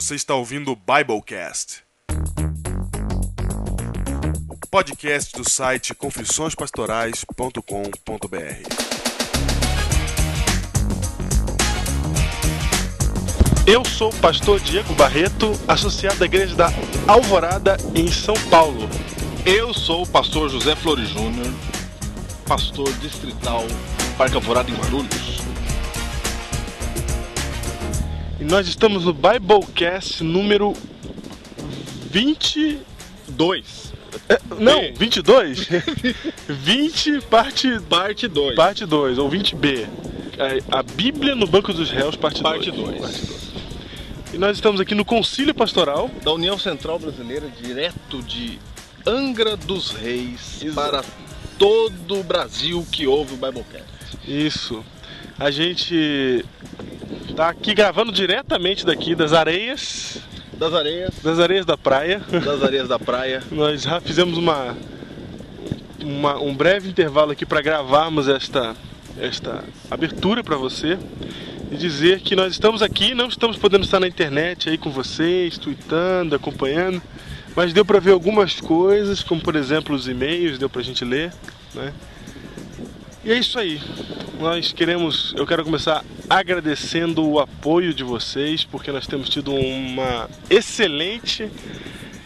Você está ouvindo o Biblecast. O podcast do site confissõespastorais.com.br. Eu sou o pastor Diego Barreto, associado da Igreja da Alvorada, em São Paulo. Eu sou o pastor José Flores Júnior, pastor distrital Parque Alvorada em Guarulhos. E nós estamos no Biblecast número 22. É, não, B. 22? 20, parte, Parte 2. parte 2, ou 20b. É, A Bíblia no Banco dos Réus, parte 2. Parte 2. E nós estamos aqui no Concílio Pastoral. Da União Central Brasileira, direto de Angra dos Reis Exato. para todo o Brasil que ouve o Biblecast. Isso. A gente tá aqui gravando diretamente daqui das areias, Das areias, das areias da praia. das areias da praia. Nós já fizemos uma, uma- um breve intervalo aqui para gravarmos esta, esta abertura para você e dizer que nós estamos aqui, não estamos podendo estar na internet aí com vocês, tweetando, acompanhando, mas deu para ver algumas coisas, como por exemplo os e-mails, deu para a gente ler, né? E é isso aí. Nós queremos, eu quero começar agradecendo o apoio de vocês, porque nós temos tido uma excelente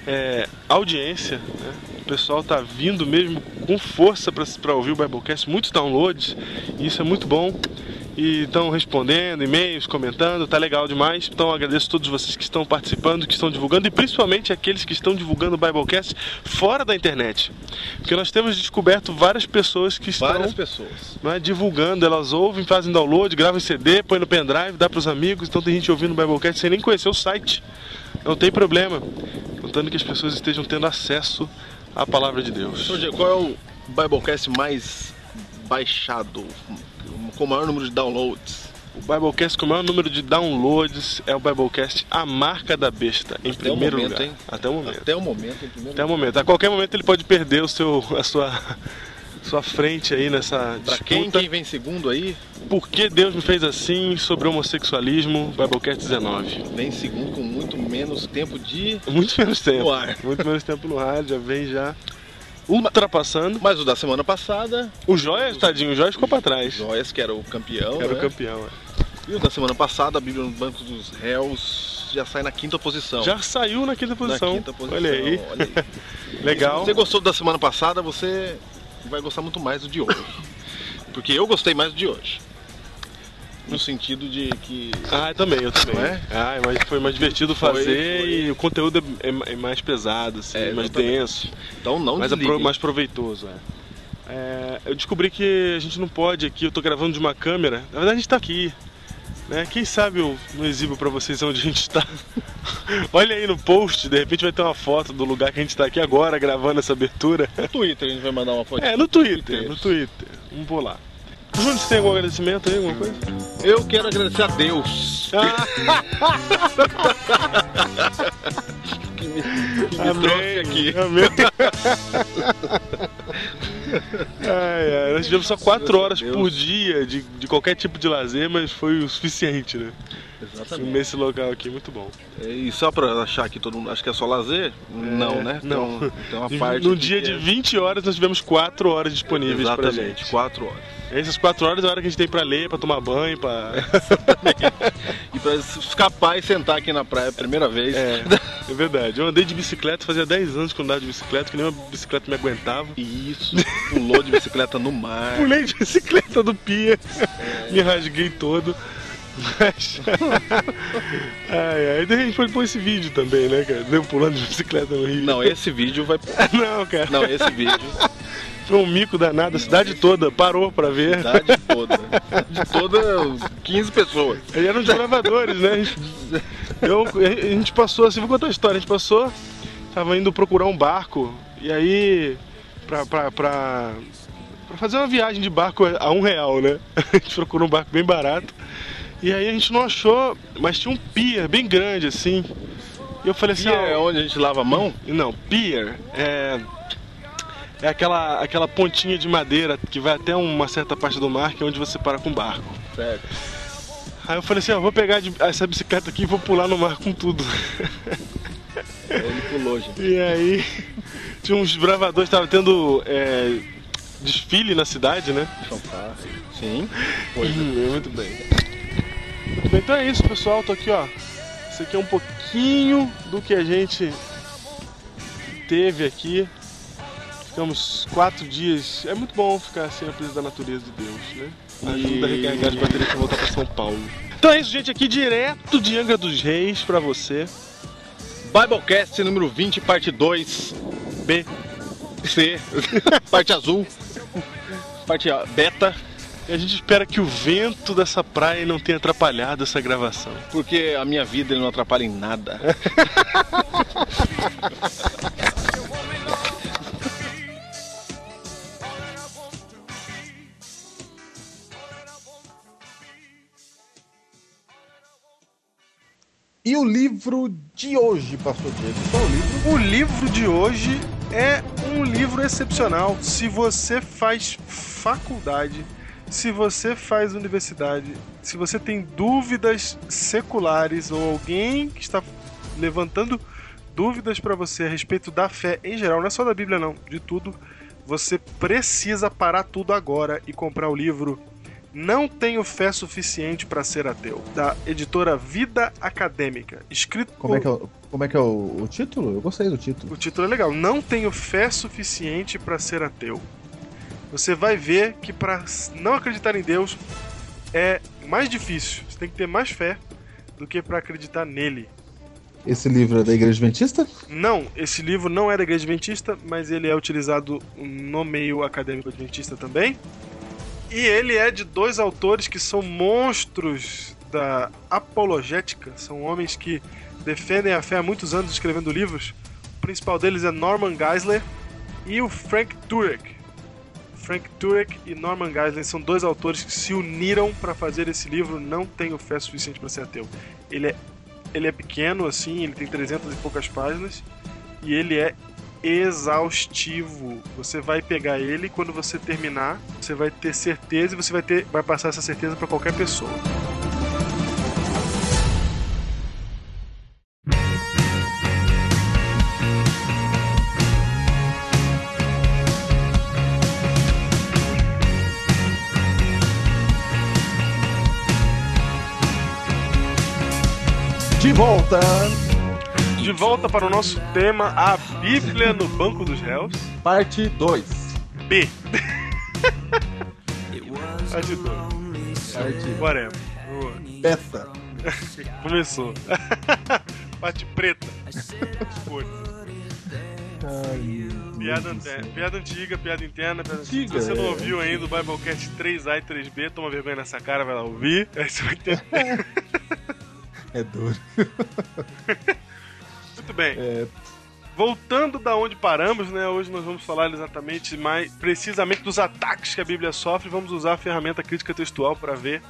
é, audiência. né? O pessoal está vindo mesmo com força para ouvir o Biblecast, muitos downloads, e isso é muito bom. E estão respondendo, e-mails, comentando, tá legal demais. Então agradeço a todos vocês que estão participando, que estão divulgando, e principalmente aqueles que estão divulgando o Biblecast fora da internet. Porque nós temos descoberto várias pessoas que estão Várias pessoas. né, divulgando, elas ouvem, fazem download, gravam CD, põe no pendrive, dá pros amigos, então tem gente ouvindo o Biblecast sem nem conhecer o site. Não tem problema. Contando que as pessoas estejam tendo acesso à palavra de Deus. Qual é o Biblecast mais baixado, com o maior número de downloads? O Biblecast com o maior número de downloads é o Biblecast A Marca da Besta, em Até primeiro momento, lugar. hein? Até o momento. Até o momento, em primeiro Até o momento. A qualquer momento ele pode perder o seu, a sua, sua frente aí nessa Pra disputa. quem, quem vem segundo aí, Por que Deus me fez assim sobre homossexualismo? Biblecast 19. vem segundo com muito menos tempo de. Muito menos tempo. No ar. Muito menos tempo no ar, já vem já ultrapassando. Mas o da semana passada, O Joias, tadinho, o Joias ficou pra trás. Joias, que era o campeão. Era o né? campeão. é. E o da semana passada, a Bíblia no Banco dos Réus já sai na quinta posição. Já saiu na quinta na posição. quinta posição. Olha aí. olha aí. Legal. Se você gostou da semana passada, você vai gostar muito mais do de hoje. Porque eu gostei mais do de hoje. No sentido de que. Ah, também, eu também. É? Ah, mas foi mais divertido Foi, fazer foi. e o conteúdo é, é- é mais pesado, assim, É, mais exatamente. denso, Então não apro- mais proveitoso. É. É, eu descobri que a gente não pode aqui, eu tô gravando de uma câmera. Na verdade a gente tá aqui. Né? Quem sabe eu não exibo pra vocês onde a gente tá. Olha aí no post, de repente vai ter uma foto do lugar que a gente tá aqui agora gravando essa abertura. No Twitter a gente vai mandar uma foto. É, no Twitter, Twitter. no Twitter. Vamos lá. Júnior, você tem algum agradecimento aí, alguma coisa? Eu quero agradecer a Deus. que me, que me trouxe aqui. Amém. ai, ai, nós tivemos só quatro a horas Deus. por dia de, de qualquer tipo de lazer, mas foi o suficiente, né? Exatamente. Nesse local aqui, muito bom. E só pra achar que todo mundo acha que é só lazer? não, né? não. Tem, um- tem uma E parte. Num aqui dia que de é- 20 horas, nós tivemos quatro horas disponíveis pra Exatamente, gente. quatro horas. Essas quatro horas é a hora que a gente tem pra ler, pra tomar banho, pra... E pra escapar e sentar aqui na praia a primeira vez. É, é verdade. Eu andei de bicicleta, fazia 10 anos que eu andava de bicicleta, que nenhuma bicicleta me aguentava. Isso, pulou de bicicleta no mar. Pulei de bicicleta do pia, me rasguei todo. Mas. ai, ai. A gente pode pôr esse vídeo também, né, cara? Deu pulando de bicicleta no Rio. Não, esse vídeo vai. Não, cara. Não, esse vídeo, Foi um mico danado, a cidade toda parou pra ver. cidade toda. De toda 15 pessoas. Eles eram desbravadores, né? A gente, eu- a gente passou, assim, vou contar a história. A gente passou, tava indo procurar um barco, e aí, pra, pra, pra, pra fazer uma viagem de barco a um real, né? A gente procurou um barco bem barato. E aí a gente não achou, mas tinha um pier bem grande, assim. E eu falei assim, é ah, onde a gente lava a mão? não, pier é. É aquela, aquela pontinha de madeira que vai até uma certa parte do mar, que é onde você para com o barco. Certo. Aí eu falei assim, ó, vou pegar essa bicicleta aqui e vou pular no mar com tudo. Ele pulou, gente. E aí tinha uns bravadores, tava tendo é, desfile na cidade, né? Fantástico. Sim. Muito bem. Muito bem, então é isso, pessoal. Tô aqui, ó. Isso aqui é um pouquinho do que a gente teve aqui. Ficamos quatro dias. É muito bom ficar assim na presença da natureza de Deus, né? Ajuda a recarregar as baterias pra voltar pra São Paulo. Então é isso, gente. Aqui direto de Angra dos Reis pra você. Biblecast número 20, parte 2. B. C. parte azul. Parte beta. E a gente espera que o vento dessa praia não tenha atrapalhado essa gravação. Porque a minha vida ele não atrapalha em nada. E o livro de hoje, Pastor Diego? Qual é o livro? O livro de hoje é um livro excepcional. Se você faz faculdade, se você faz universidade, se você tem dúvidas seculares ou alguém que está levantando dúvidas para você a respeito da fé em geral, não é só da Bíblia não, de tudo, você precisa parar tudo agora e comprar o livro Não Tenho Fé Suficiente para Ser Ateu, da editora Vida Acadêmica, escrito Como é por- que é, o, como é, que é o, o título? Eu gostei do título. o título é legal. Não tenho fé suficiente para ser ateu. Você vai ver que para não acreditar em Deus é mais difícil. Você tem que ter mais fé do que para acreditar nele. Esse livro é da Igreja Adventista? Não, esse livro não é da Igreja Adventista, mas ele é utilizado no meio acadêmico adventista também. E ele é de dois autores que são monstros da apologética, são homens que defendem a fé há muitos anos escrevendo livros. O principal deles é Norman Geisler e o Frank Turek. Frank Turek e Norman Geisler são dois autores que se uniram para fazer esse livro Não Tenho Fé Suficiente para Ser Ateu. Ele é ele é pequeno assim, ele tem 300 e poucas páginas e ele é exaustivo. Você vai pegar ele quando você terminar, você vai ter certeza e você vai ter vai passar essa certeza para qualquer pessoa. De volta! De volta para o nosso tema, a Bíblia no banco dos réus. Parte 2. B. De dois. Parte Whatever. Boa. beta. Começou. Parte preta. Foi. Ai, Piada, ante- piada antiga, piada interna. Piada... Antiga, Se você não é, ouviu ainda o Biblecast 3A e 3B, toma vergonha nessa cara, vai lá ouvir. Aí você vai ter. É duro. Muito bem. É, Voltando da onde paramos, né? Hoje nós vamos falar exatamente mais precisamente dos ataques que a Bíblia sofre. Vamos usar a ferramenta crítica textual para ver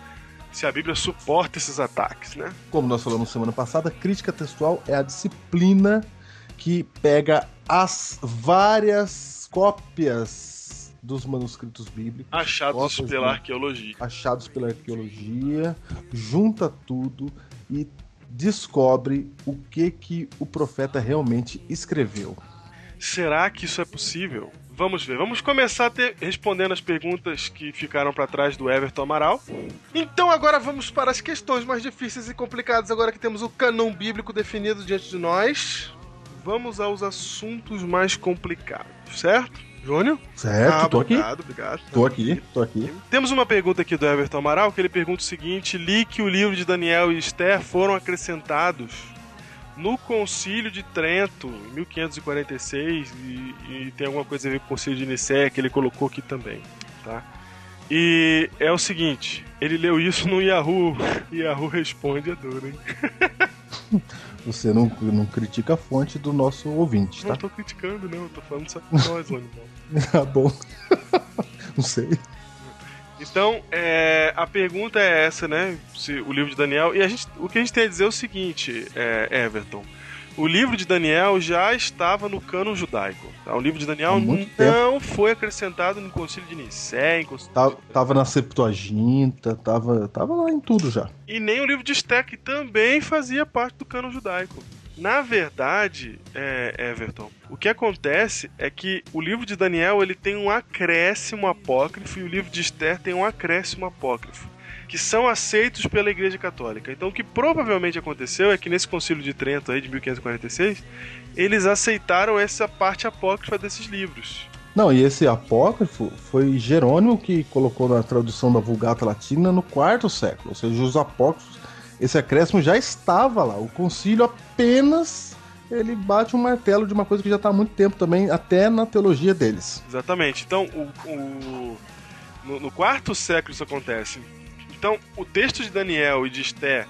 se a Bíblia suporta esses ataques, né? como nós falamos semana passada, crítica textual é a disciplina que pega as várias cópias dos manuscritos bíblicos Achados pela arqueologia. achados pela arqueologia, junta tudo e descobre o que que o profeta realmente escreveu. Será que isso é possível? Vamos ver. Vamos começar ter- respondendo as perguntas que ficaram para trás do Everton Amaral. Então agora vamos para as questões mais difíceis e complicadas. Agora que temos o canon bíblico definido diante de nós, vamos aos assuntos mais complicados, certo? Júnior? Certo, Ah, tô aqui. obrigado, obrigado. Tô aqui, tô aqui. Temos uma pergunta aqui do Everton Amaral que ele pergunta o seguinte: li que o livro de Daniel e Esther foram acrescentados no Concílio de Trento, em 1546, e, e tem alguma coisa a ver com o Concílio de Nicéia que ele colocou aqui também, tá? E é o seguinte, ele leu isso no Yahoo, e Yahoo responde é duro, hein? Você não, não critica a fonte do nosso ouvinte, Não tá? tô criticando, não, eu tô falando só com nós, ô animal. Tá bom. Não sei. Então, é, a pergunta é essa, né? Se o livro de Daniel. E a gente, o que a gente tem a dizer é o seguinte, é, Everton. O livro de Daniel já estava no cânon judaico. Tá? O livro de Daniel não foi acrescentado no concílio de Nicéia, em concílio Tava, tava na Septuaginta, tava, tava lá em tudo já. e nem o livro de Esther, que também fazia parte do cânon judaico. Na verdade, é, Everton, o que acontece é que o livro de Daniel ele tem um acréscimo apócrifo e o livro de Esther tem um acréscimo apócrifo, que são aceitos pela Igreja Católica. Então, o que provavelmente aconteceu é que nesse Concílio de Trento aí de 1546, eles aceitaram essa parte apócrifa desses livros. Não, e esse apócrifo foi Jerônimo que colocou na tradução da Vulgata Latina no quarto século. Ou seja, os apócrifos, esse acréscimo já estava lá. O concílio apenas ele bate um martelo de uma coisa que já está há muito tempo também, até na teologia deles. Exatamente. Então, o, o- no, no quarto século isso acontece. Então, o texto de Daniel e de Esté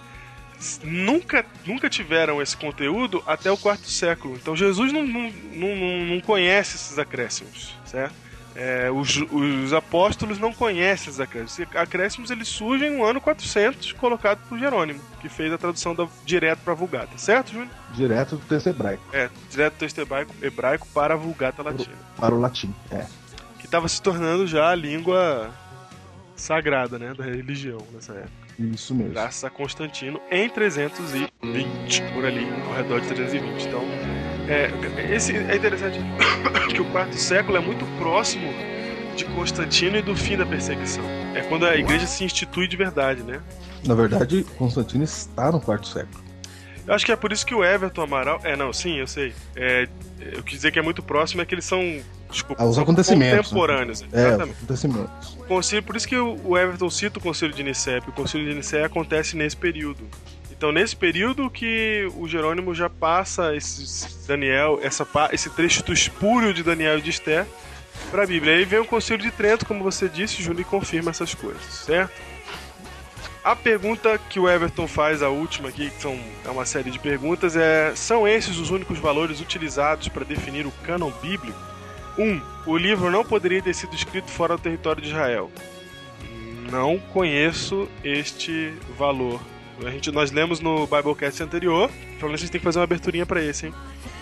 nunca, nunca tiveram esse conteúdo até o quarto século. Então, Jesus não, não, não, não- conhece esses acréscimos, certo? É, os, os apóstolos não conhecem esses acréscimos. Acréscimos eles surgem no ano 400, colocado por Jerônimo, que fez a tradução da, direto para a Vulgata, certo, Júnior? Direto do texto hebraico É, direto do texto hebraico, hebraico para a Vulgata Latina para o latim. É. que estava se tornando já a língua sagrada, né, da religião nessa época. Isso mesmo. Graças a Constantino em 320, por ali, ao redor de 320. Então, é, esse é interessante que o quarto século é muito próximo de Constantino e do fim da perseguição. É quando a igreja se institui de verdade, né? Na verdade, Constantino está no quarto século. Eu acho que é por isso que o Everton Amaral. É, não, sim, eu sei. É, eu quis dizer que é muito próximo, é que eles são. Desculpa, Ah, os são acontecimentos, né? Contemporâneos. É, os Exatamente. acontecimentos. O concílio, por isso que o Everton cita o concílio de Nicéia, porque o concílio de Nicéia acontece nesse período. Então, nesse período que o Jerônimo já passa esse Daniel, essa, esse trecho do espúrio de Daniel e de Esther para a Bíblia. Aí vem o concílio de Trento, como você disse, Júnior, e confirma essas coisas, certo? A pergunta que o Everton faz, a última aqui, que são, é uma série de perguntas, é: são esses os únicos valores utilizados para definir o cânon bíblico? 1. Um, o livro não poderia ter sido escrito fora do território de Israel. Não conheço este valor. A gente, nós lemos no Biblecast anterior, falando que a gente tem que fazer uma aberturinha para esse, hein?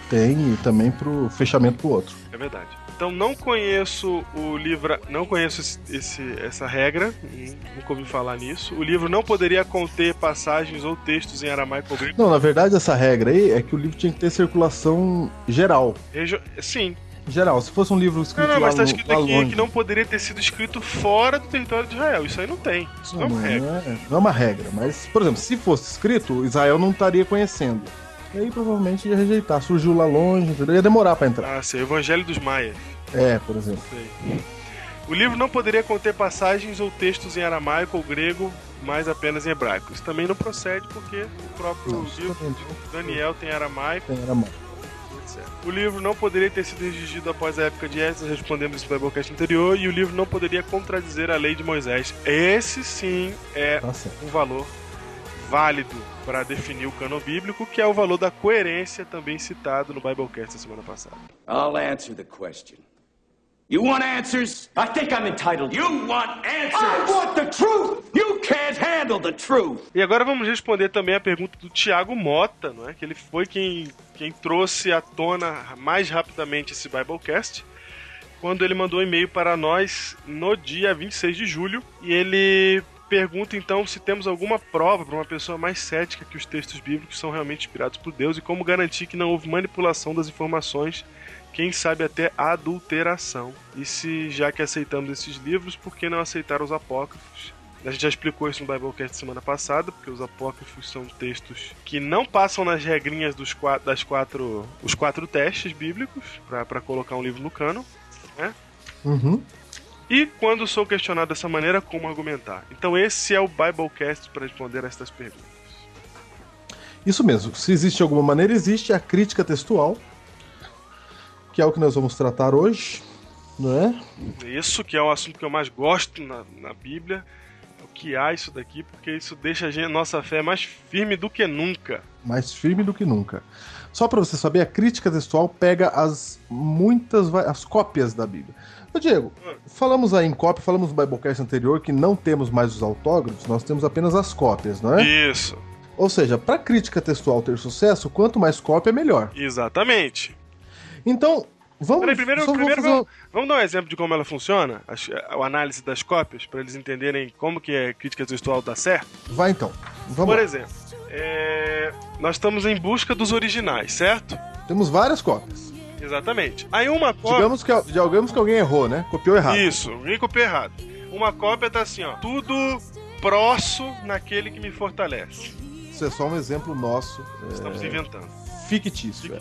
Tem e também pro fechamento pro outro. É verdade. Então não conheço o livro, não conheço esse, essa regra, hum, nunca ouvi falar nisso. O livro não poderia conter passagens ou textos em aramaico ou grego. Não, na verdade, essa regra aí é que o livro tinha que ter circulação geral. Regio- Sim. Geral, se fosse um livro Não, escrito não, mas lá, tá escrito lá aqui longe. que não poderia ter sido escrito fora do território de Israel. Isso aí não tem. Isso não, é uma regra. não é, não é uma regra, mas, por exemplo, se fosse escrito, Israel não estaria conhecendo. E aí provavelmente ia rejeitar. Surgiu lá longe, entendeu? ia demorar pra entrar. Ah, sim, o Evangelho dos Maias. É, por exemplo. Sei. O livro não poderia conter passagens ou textos em aramaico ou grego, mas apenas em hebraico. Isso também não procede porque o próprio Não, livro de Daniel tem aramaico, Tem, era O livro não poderia ter sido redigido após a época de Esdras, respondemos isso no Biblecast anterior, e o livro não poderia contradizer a lei de Moisés. Esse sim é certo. um valor válido para definir o cano bíblico, que é o valor da coerência também citado no Biblecast da semana passada. I'll answer the question. You want answers? I think I'm entitled. You want answers? I want the truth! You can't handle the truth! E agora vamos responder também a pergunta do Tiago Mota, não é? Que ele foi quem, quem trouxe à tona mais rapidamente esse Biblecast, quando ele mandou um e-mail para nós no dia 26 de julho, e ele pergunta então se temos alguma prova para uma pessoa mais cética que os textos bíblicos são realmente inspirados por Deus e como garantir que não houve manipulação das informações, quem sabe até adulteração. E se já que aceitamos esses livros, por que não aceitar os apócrifos? A gente já explicou isso no Biblecast semana passada, porque os apócrifos são textos que não passam nas regrinhas dos quatro, das quatro, os quatro testes bíblicos para colocar um livro no cano. Né? Uhum. E quando sou questionado dessa maneira, como argumentar? Então esse é o Biblecast para responder a estas perguntas. Isso mesmo. Se existe alguma maneira, existe a crítica textual, que é o que nós vamos tratar hoje, não é? Isso que é o assunto que eu mais gosto na, na Bíblia, é o que há isso daqui, porque isso deixa a gente, nossa fé mais firme do que nunca. mais firme do que nunca. Só para você saber, a crítica textual pega as muitas as cópias da Bíblia. Ô Diego, falamos aí em cópia, falamos no Biblecast anterior que não temos mais os autógrafos, nós temos apenas as cópias, não é? Isso. Ou seja, para crítica textual ter sucesso, quanto mais cópia, melhor. Exatamente. Então, vamos. Peraí, primeiro, primeiro fazer vamos, vamos dar um exemplo de como ela funciona, a, a análise das cópias, para eles entenderem como que a crítica textual dá certo. Vai então. Vamos Por exemplo, é, nós estamos em busca dos originais, certo? Temos várias cópias. Exatamente. Aí uma cópia. Digamos que, digamos que alguém errou, né? Copiou errado. Isso, ninguém copiou errado. Uma cópia tá assim, ó. Tudo próximo naquele que me fortalece. Isso é só um exemplo nosso. é, Estamos inventando. fictício. é.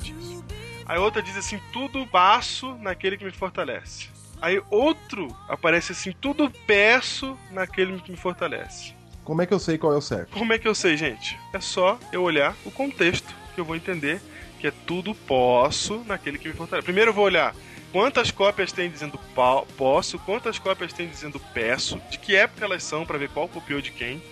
Aí outra diz assim, tudo passo naquele que me fortalece. Aí outro aparece assim, tudo peço naquele que me fortalece. Como é que eu sei qual é o certo? Como é que eu sei, gente? É só eu olhar o contexto que eu vou entender que é tudo posso naquele que me fortalece. Primeiro eu vou olhar quantas cópias tem dizendo posso, quantas cópias tem dizendo peço, de que época elas são para ver qual copiou de quem.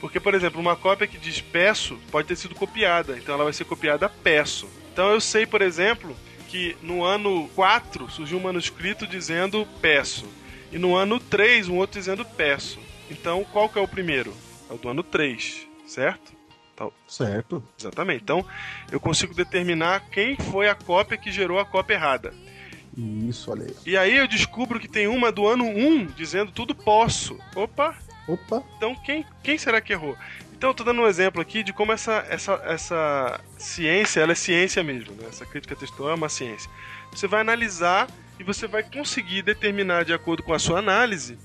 Porque, por exemplo, uma cópia que diz peço pode ter sido copiada, então ela vai ser copiada peço. Então eu sei, por exemplo, que no ano 4 surgiu um manuscrito dizendo peço. E no ano 3 um outro dizendo peço. Então qual que é o primeiro? É o do ano 3, certo? Então, Certo. exatamente. Então eu consigo determinar quem foi a cópia que gerou a cópia errada. Isso, olha aí. E aí eu descubro que tem uma do ano 1 dizendo tudo posso. Opa, Opa, então quem, quem será que errou? Então eu tô dando um exemplo aqui de como essa, essa, essa ciência, ela é ciência mesmo, né? Essa crítica textual é uma ciência. Você vai analisar e você vai conseguir determinar de acordo com a sua análise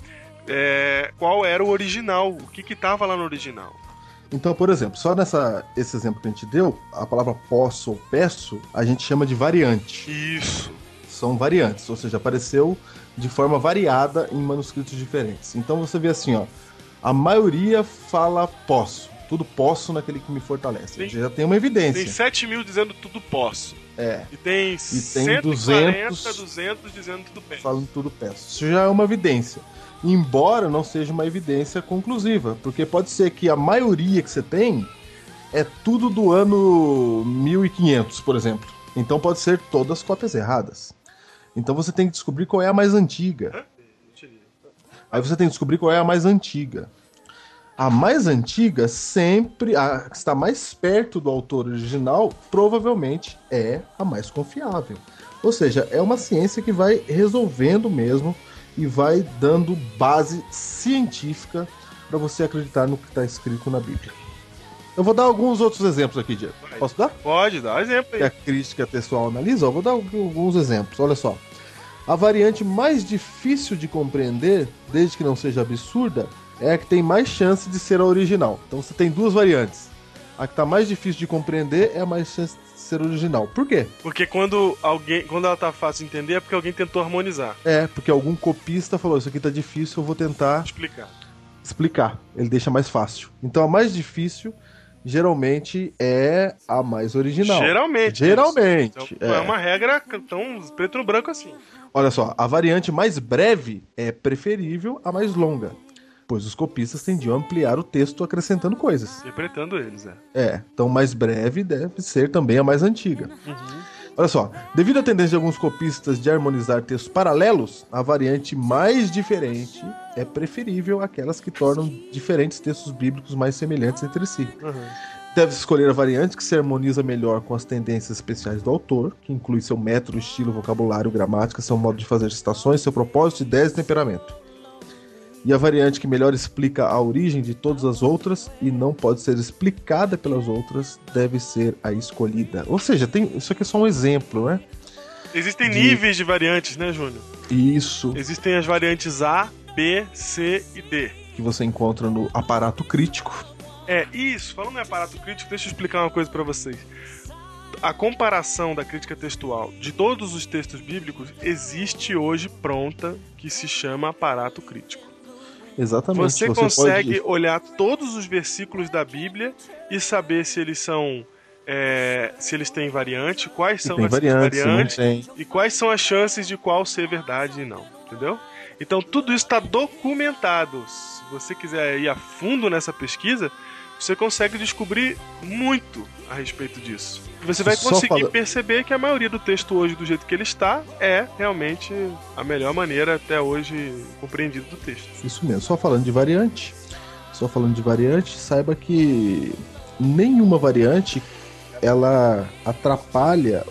é, qual era o original, o que que tava lá no original. Então, por exemplo, só nessa esse exemplo que a gente deu, a palavra posso ou peço, a gente chama de variante. Isso. São variantes, ou seja, apareceu de forma variada em manuscritos diferentes. Então você vê assim, ó, a maioria fala posso, tudo posso naquele que me fortalece. Sim. Já tem uma Tem evidência. 7 mil dizendo tudo posso. É, E tem, tem 140, 200 200 dizendo tudo bem. falando tudo peço. Isso já é uma evidência. Embora não seja uma evidência conclusiva, porque pode ser que a maioria que você tem é tudo do ano 1500, por exemplo. Então pode ser todas cópias erradas. Então você tem que descobrir qual é a mais antiga. Aí você tem que descobrir qual é a mais antiga. A mais antiga sempre, a que está mais perto do autor original, provavelmente é a mais confiável. Ou seja, é uma ciência que vai resolvendo mesmo e vai dando base científica para você acreditar no que está escrito na Bíblia. Eu vou dar alguns outros exemplos aqui, Diego. Posso dar? Pode dar exemplo que aí. a crítica textual analisa, ó, vou dar alguns exemplos. Olha só. A variante mais difícil de compreender, desde que não seja absurda, é a que tem mais chance de ser a original. Então você tem duas variantes. A que está mais difícil de compreender é a mais chance de ser original. Por quê? Porque quando alguém, quando ela tá fácil de entender é porque alguém tentou harmonizar. É, porque algum copista falou: Isso aqui tá difícil, eu vou tentar Explicar. explicar. Ele deixa mais fácil. Então a mais difícil, geralmente, é a mais original. Geralmente. Geralmente. Então, não é uma regra tão preto no branco assim. Olha só, a variante mais breve é preferível à mais longa, pois os copistas tendiam a ampliar o texto acrescentando coisas. Interpretando eles, é. É, então mais breve deve ser também a mais antiga. Olha só, devido à tendência de alguns copistas de harmonizar textos paralelos, a variante mais diferente é preferível àquelas que tornam diferentes textos bíblicos mais semelhantes entre si. Deve-se escolher a variante que se harmoniza melhor com as tendências especiais do autor, que inclui seu método, estilo, vocabulário, gramática, seu modo de fazer citações, seu propósito, ideias e temperamento. E a variante que melhor explica a origem de todas as outras e não pode ser explicada pelas outras deve ser a escolhida. Ou seja, tem, isso aqui é só um exemplo, né? Existem De- níveis de variantes, né, Júnior? Isso Existem as variantes A, B, C e D. que você encontra no aparato crítico. É, isso. Falando em aparato crítico, deixa eu explicar uma coisa pra vocês. A comparação da crítica textual de todos os textos bíblicos existe hoje pronta que se chama aparato crítico. Exatamente. Você, consegue pode- olhar todos os versículos da Bíblia e saber se eles são. é, se eles têm variante, quais são essas variantes, variantes tem. e quais são as chances de qual ser verdade e não, entendeu? Então tudo isso está documentado. Se você quiser ir a fundo nessa pesquisa, você consegue descobrir muito a respeito disso. Você vai conseguir perceber que a maioria do texto hoje, do jeito que ele está, é realmente a melhor maneira até hoje compreendida do texto. Isso mesmo. Só falando de variante, só falando de variante, saiba que nenhuma variante ela atrapalha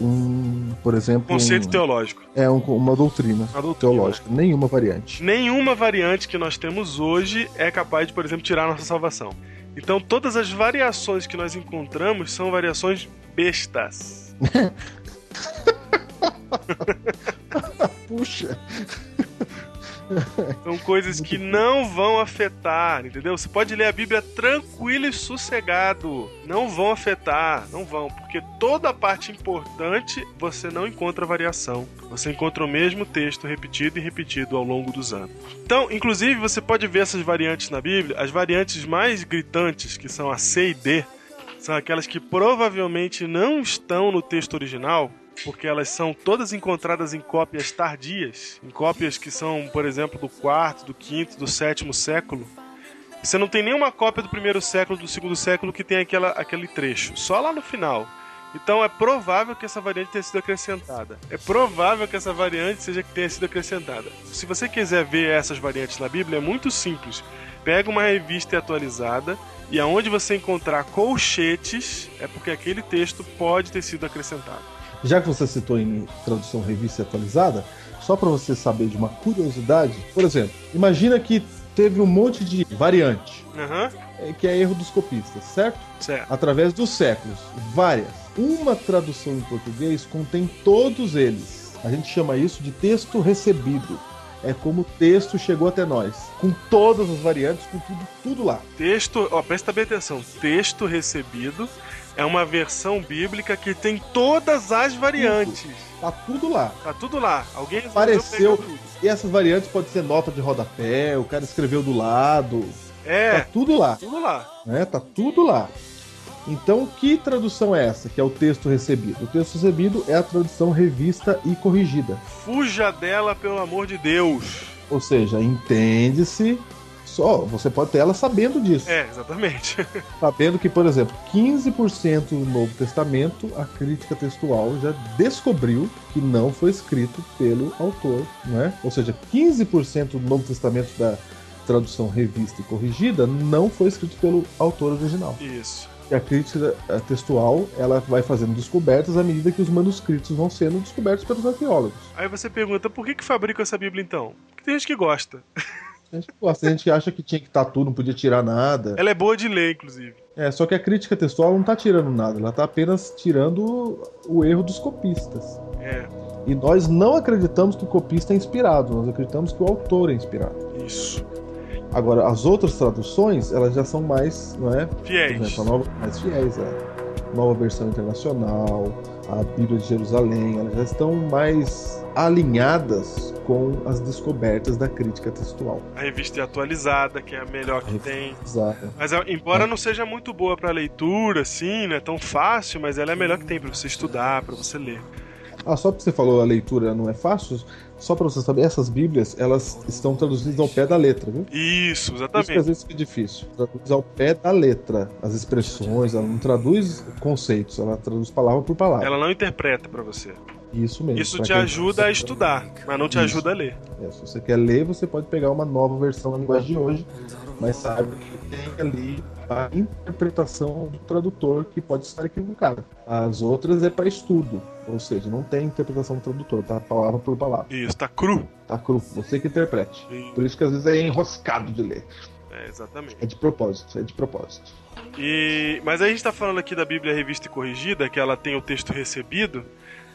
um, por exemplo, Conceito um- teológico. é um- uma doutrina Uma doutrina. teológica. Nenhuma variante. Nenhuma variante que nós temos hoje é capaz de, por exemplo, tirar a nossa salvação. Então, todas as variações que nós encontramos são variações bestas. Puxa, São coisas que não vão afetar, entendeu? Você pode ler a Bíblia tranquilo e sossegado. Não vão afetar, não vão, porque toda a parte importante você não encontra variação. Você encontra o mesmo texto repetido e repetido ao longo dos anos. Então, inclusive, você pode ver essas variantes na Bíblia. As variantes mais gritantes, que são a C e D, são aquelas que provavelmente não estão no texto original, porque elas são todas encontradas em cópias tardias, em cópias que são, por exemplo, do quarto, do quinto, do sétimo século. Você não tem nenhuma cópia do primeiro século, do segundo século que tem aquela, aquele trecho, só lá no final. Então é provável que essa variante tenha sido acrescentada. É provável que essa variante seja que tenha sido acrescentada. Se você quiser ver essas variantes na Bíblia, é muito simples. Pega uma revista atualizada e aonde você encontrar colchetes, é porque aquele texto pode ter sido acrescentado. Já que você citou em tradução revista e atualizada, só para você saber de uma curiosidade, por exemplo, imagina que teve um monte de variante, é, que é erro dos copistas, certo? certo. Através dos séculos, várias. Uma tradução em português contém todos eles. A gente chama isso de texto recebido. É como o texto chegou até nós, com todas as variantes, com tudo, tudo lá. Texto, ó, presta bem atenção. Texto recebido é uma versão bíblica que tem todas as variantes. Tá tudo lá. Tá tudo lá. Alguém Apareceu. E essas variantes podem ser nota de rodapé, o cara escreveu do lado. Tá É, tudo lá. tudo lá. né? Tá tudo lá. Então, que tradução é essa? Que é o texto recebido. O texto recebido é a tradução revista e corrigida. Fuja dela, pelo amor de Deus. Ou seja, entende-se. Só você pode ter ela sabendo disso. É, exatamente. Sabendo que, por exemplo, 15% do Novo Testamento, a crítica textual já descobriu que não foi escrito pelo autor, né? Ou seja, 15% do Novo Testamento da tradução revista e corrigida não foi escrito pelo autor original. Isso. E a crítica eh, textual ela vai fazendo descobertas à medida que os manuscritos vão sendo descobertos pelos arqueólogos. Aí você pergunta, por que que fabricam essa Bíblia então? Porque tem gente que gosta. A gente a gente acha que tinha que estar tudo, não podia tirar nada. Ela é boa de ler, inclusive. É, só que a crítica textual não está tirando nada, ela está apenas tirando o erro dos copistas. É, E nós não acreditamos que o copista é inspirado, nós acreditamos que o autor é inspirado. isso. Agora, as outras traduções, elas já são mais, não é? Por Fiéis. exemplo, a nova, mais fiéis, é. Nova versão internacional, a Bíblia de Jerusalém, elas já estão mais alinhadas com as descobertas da crítica textual. A revista é atualizada, que é a melhor que tem. Exato. Mas a- embora não seja muito boa pra leitura, assim, não é tão fácil, mas ela é a melhor que tem pra você estudar, pra você ler. Ah, só porque você falou a leitura não é fácil, só para você saber, essas Bíblias, elas estão traduzidas ao pé da letra, viu? Isso, Isso que às exatamente. vezes fica difícil. Traduz ao pé da letra as expressões, ela não traduz conceitos, ela traduz palavra por palavra. Ela não interpreta pra você. Isso mesmo. Isso te ajuda a estudar, mas não te Isso. ajuda a ler. É, se você quer ler, você pode pegar uma nova versão na linguagem de hoje, mas saiba que tem ali a interpretação do tradutor que pode estar equivocada. As outras é para estudo, ou seja, não tem interpretação do tradutor, tá palavra por palavra. Isso, tá cru. Tá cru, você que interprete. Isso. Por isso que às vezes é enroscado de ler. É, exatamente. É de propósito, é de propósito. E... Mas aí a gente tá falando aqui da Bíblia Revista e Corrigida, que ela tem o texto recebido.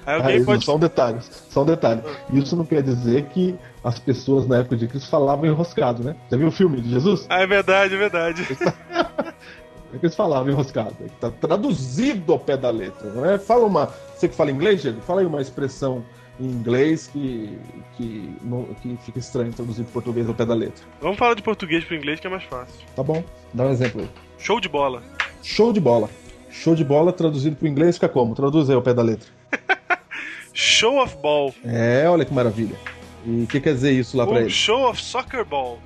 Aí Ah, pode. Só um detalhe, só um detalhe. Isso não quer dizer que as pessoas na época de Cristo falavam enroscado, né? Já viu o filme de Jesus? Ah, é verdade, é verdade. É que eles falavam enroscado. Tá traduzido ao pé da letra, não é? Fala uma. Você que fala inglês, Diego? Fala aí uma expressão em inglês que, que, não, que fica estranho traduzir em português ao pé da letra. Vamos falar de português pro inglês que é mais fácil. Tá bom? Dá um exemplo aí. Show de bola. Show de bola. Show de bola traduzido para o inglês fica como? Traduz aí ao pé da letra. Show of ball. É, olha que maravilha. E o que quer dizer isso lá para eles? show of soccer ball.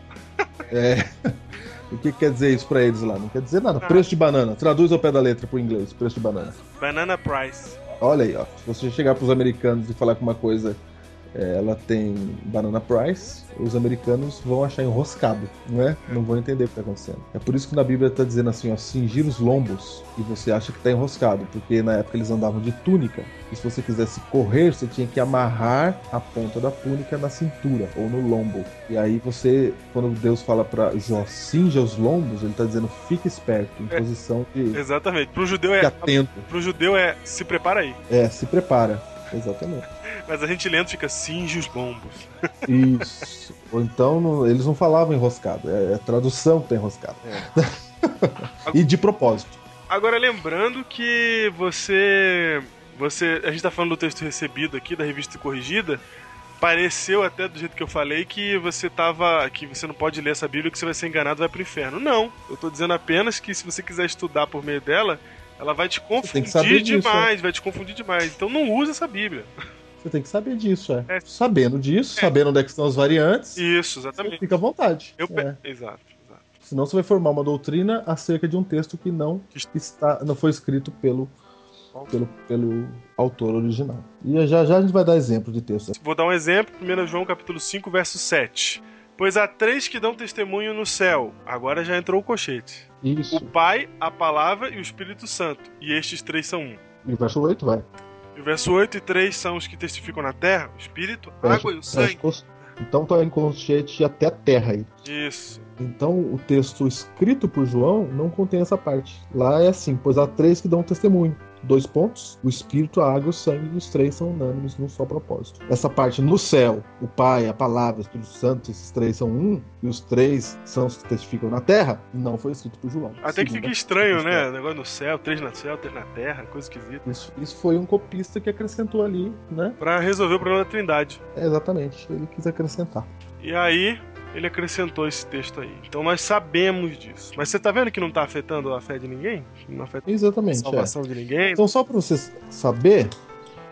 É. O que quer dizer isso para eles lá? Não quer dizer nada. Preço de banana. Traduz ao pé da letra pro inglês. Preço de banana. Banana price. Olha aí, ó. Se você chegar pros americanos e falar que uma coisa ela tem banana price, os americanos vão achar enroscado, não é? Não vão entender o que está acontecendo. É por isso que na Bíblia está dizendo assim, ó, cingir os lombos, e você acha que está enroscado, porque na época eles andavam de túnica, e se você quisesse correr, você tinha que amarrar a ponta da túnica na cintura ou no lombo. E aí você, quando Deus fala para Jó, cinja os lombos, ele está dizendo fique esperto, em É. posição de Exatamente. Pro judeu fique é. atento. Pro judeu é se prepara aí. É, se prepara. Exatamente. Mas a gente lento fica cinge os lombos. Isso. Ou então não- eles não falavam enroscado, é a tradução que tá enroscado. e de propósito. Agora lembrando que você. Você. A gente tá falando do texto recebido aqui da revista corrigida. Pareceu até do jeito que eu falei que você tava. que você não pode ler essa Bíblia que você vai ser enganado e vai pro inferno. Não. Eu tô dizendo apenas que se você quiser estudar por meio dela, ela vai te confundir disso, demais, vai te confundir demais. Então não usa essa Bíblia. Você tem que saber disso, é. É. Sabendo disso, sabendo onde é que estão as variantes, Isso, exatamente. fica à vontade. Eu pe- É. Exato, exato. Senão você vai formar uma doutrina acerca de um texto que não está, não foi escrito pelo, pelo, pelo autor original. E já já a gente vai dar exemplo de texto. Vou dar um exemplo, 1 João capítulo 5, verso 7. Pois há três que dão testemunho no céu. Agora já entrou o colchete. Isso. O Pai, a Palavra e o Espírito Santo. E estes três são um. E o verso 8 vai. E o verso 8 e 3 são os que testificam na terra, o Espírito, a água e o sangue. Então tá em colchete até a terra aí. Isso. Então o texto escrito por João não contém essa parte. Lá é assim, pois há três que dão testemunho. Dois pontos, o Espírito, a água e o sangue, e os três são unânimes num só propósito. Essa parte no céu, o Pai, a Palavra, o Espírito Santo, esses três são um, e os três são os que testificam na terra, não foi escrito por João. Até que fica estranho, né? Negócio no céu, três no céu, três na terra, coisa esquisita. Isso, isso foi um copista que acrescentou ali, né? Pra resolver o problema da trindade. É, exatamente, ele quis acrescentar. E aí, ele acrescentou esse texto aí. Então nós sabemos disso. Mas você tá vendo que não tá afetando a fé de ninguém? Não afeta a Exatamente. é. salvação de ninguém? Então, só para você saber,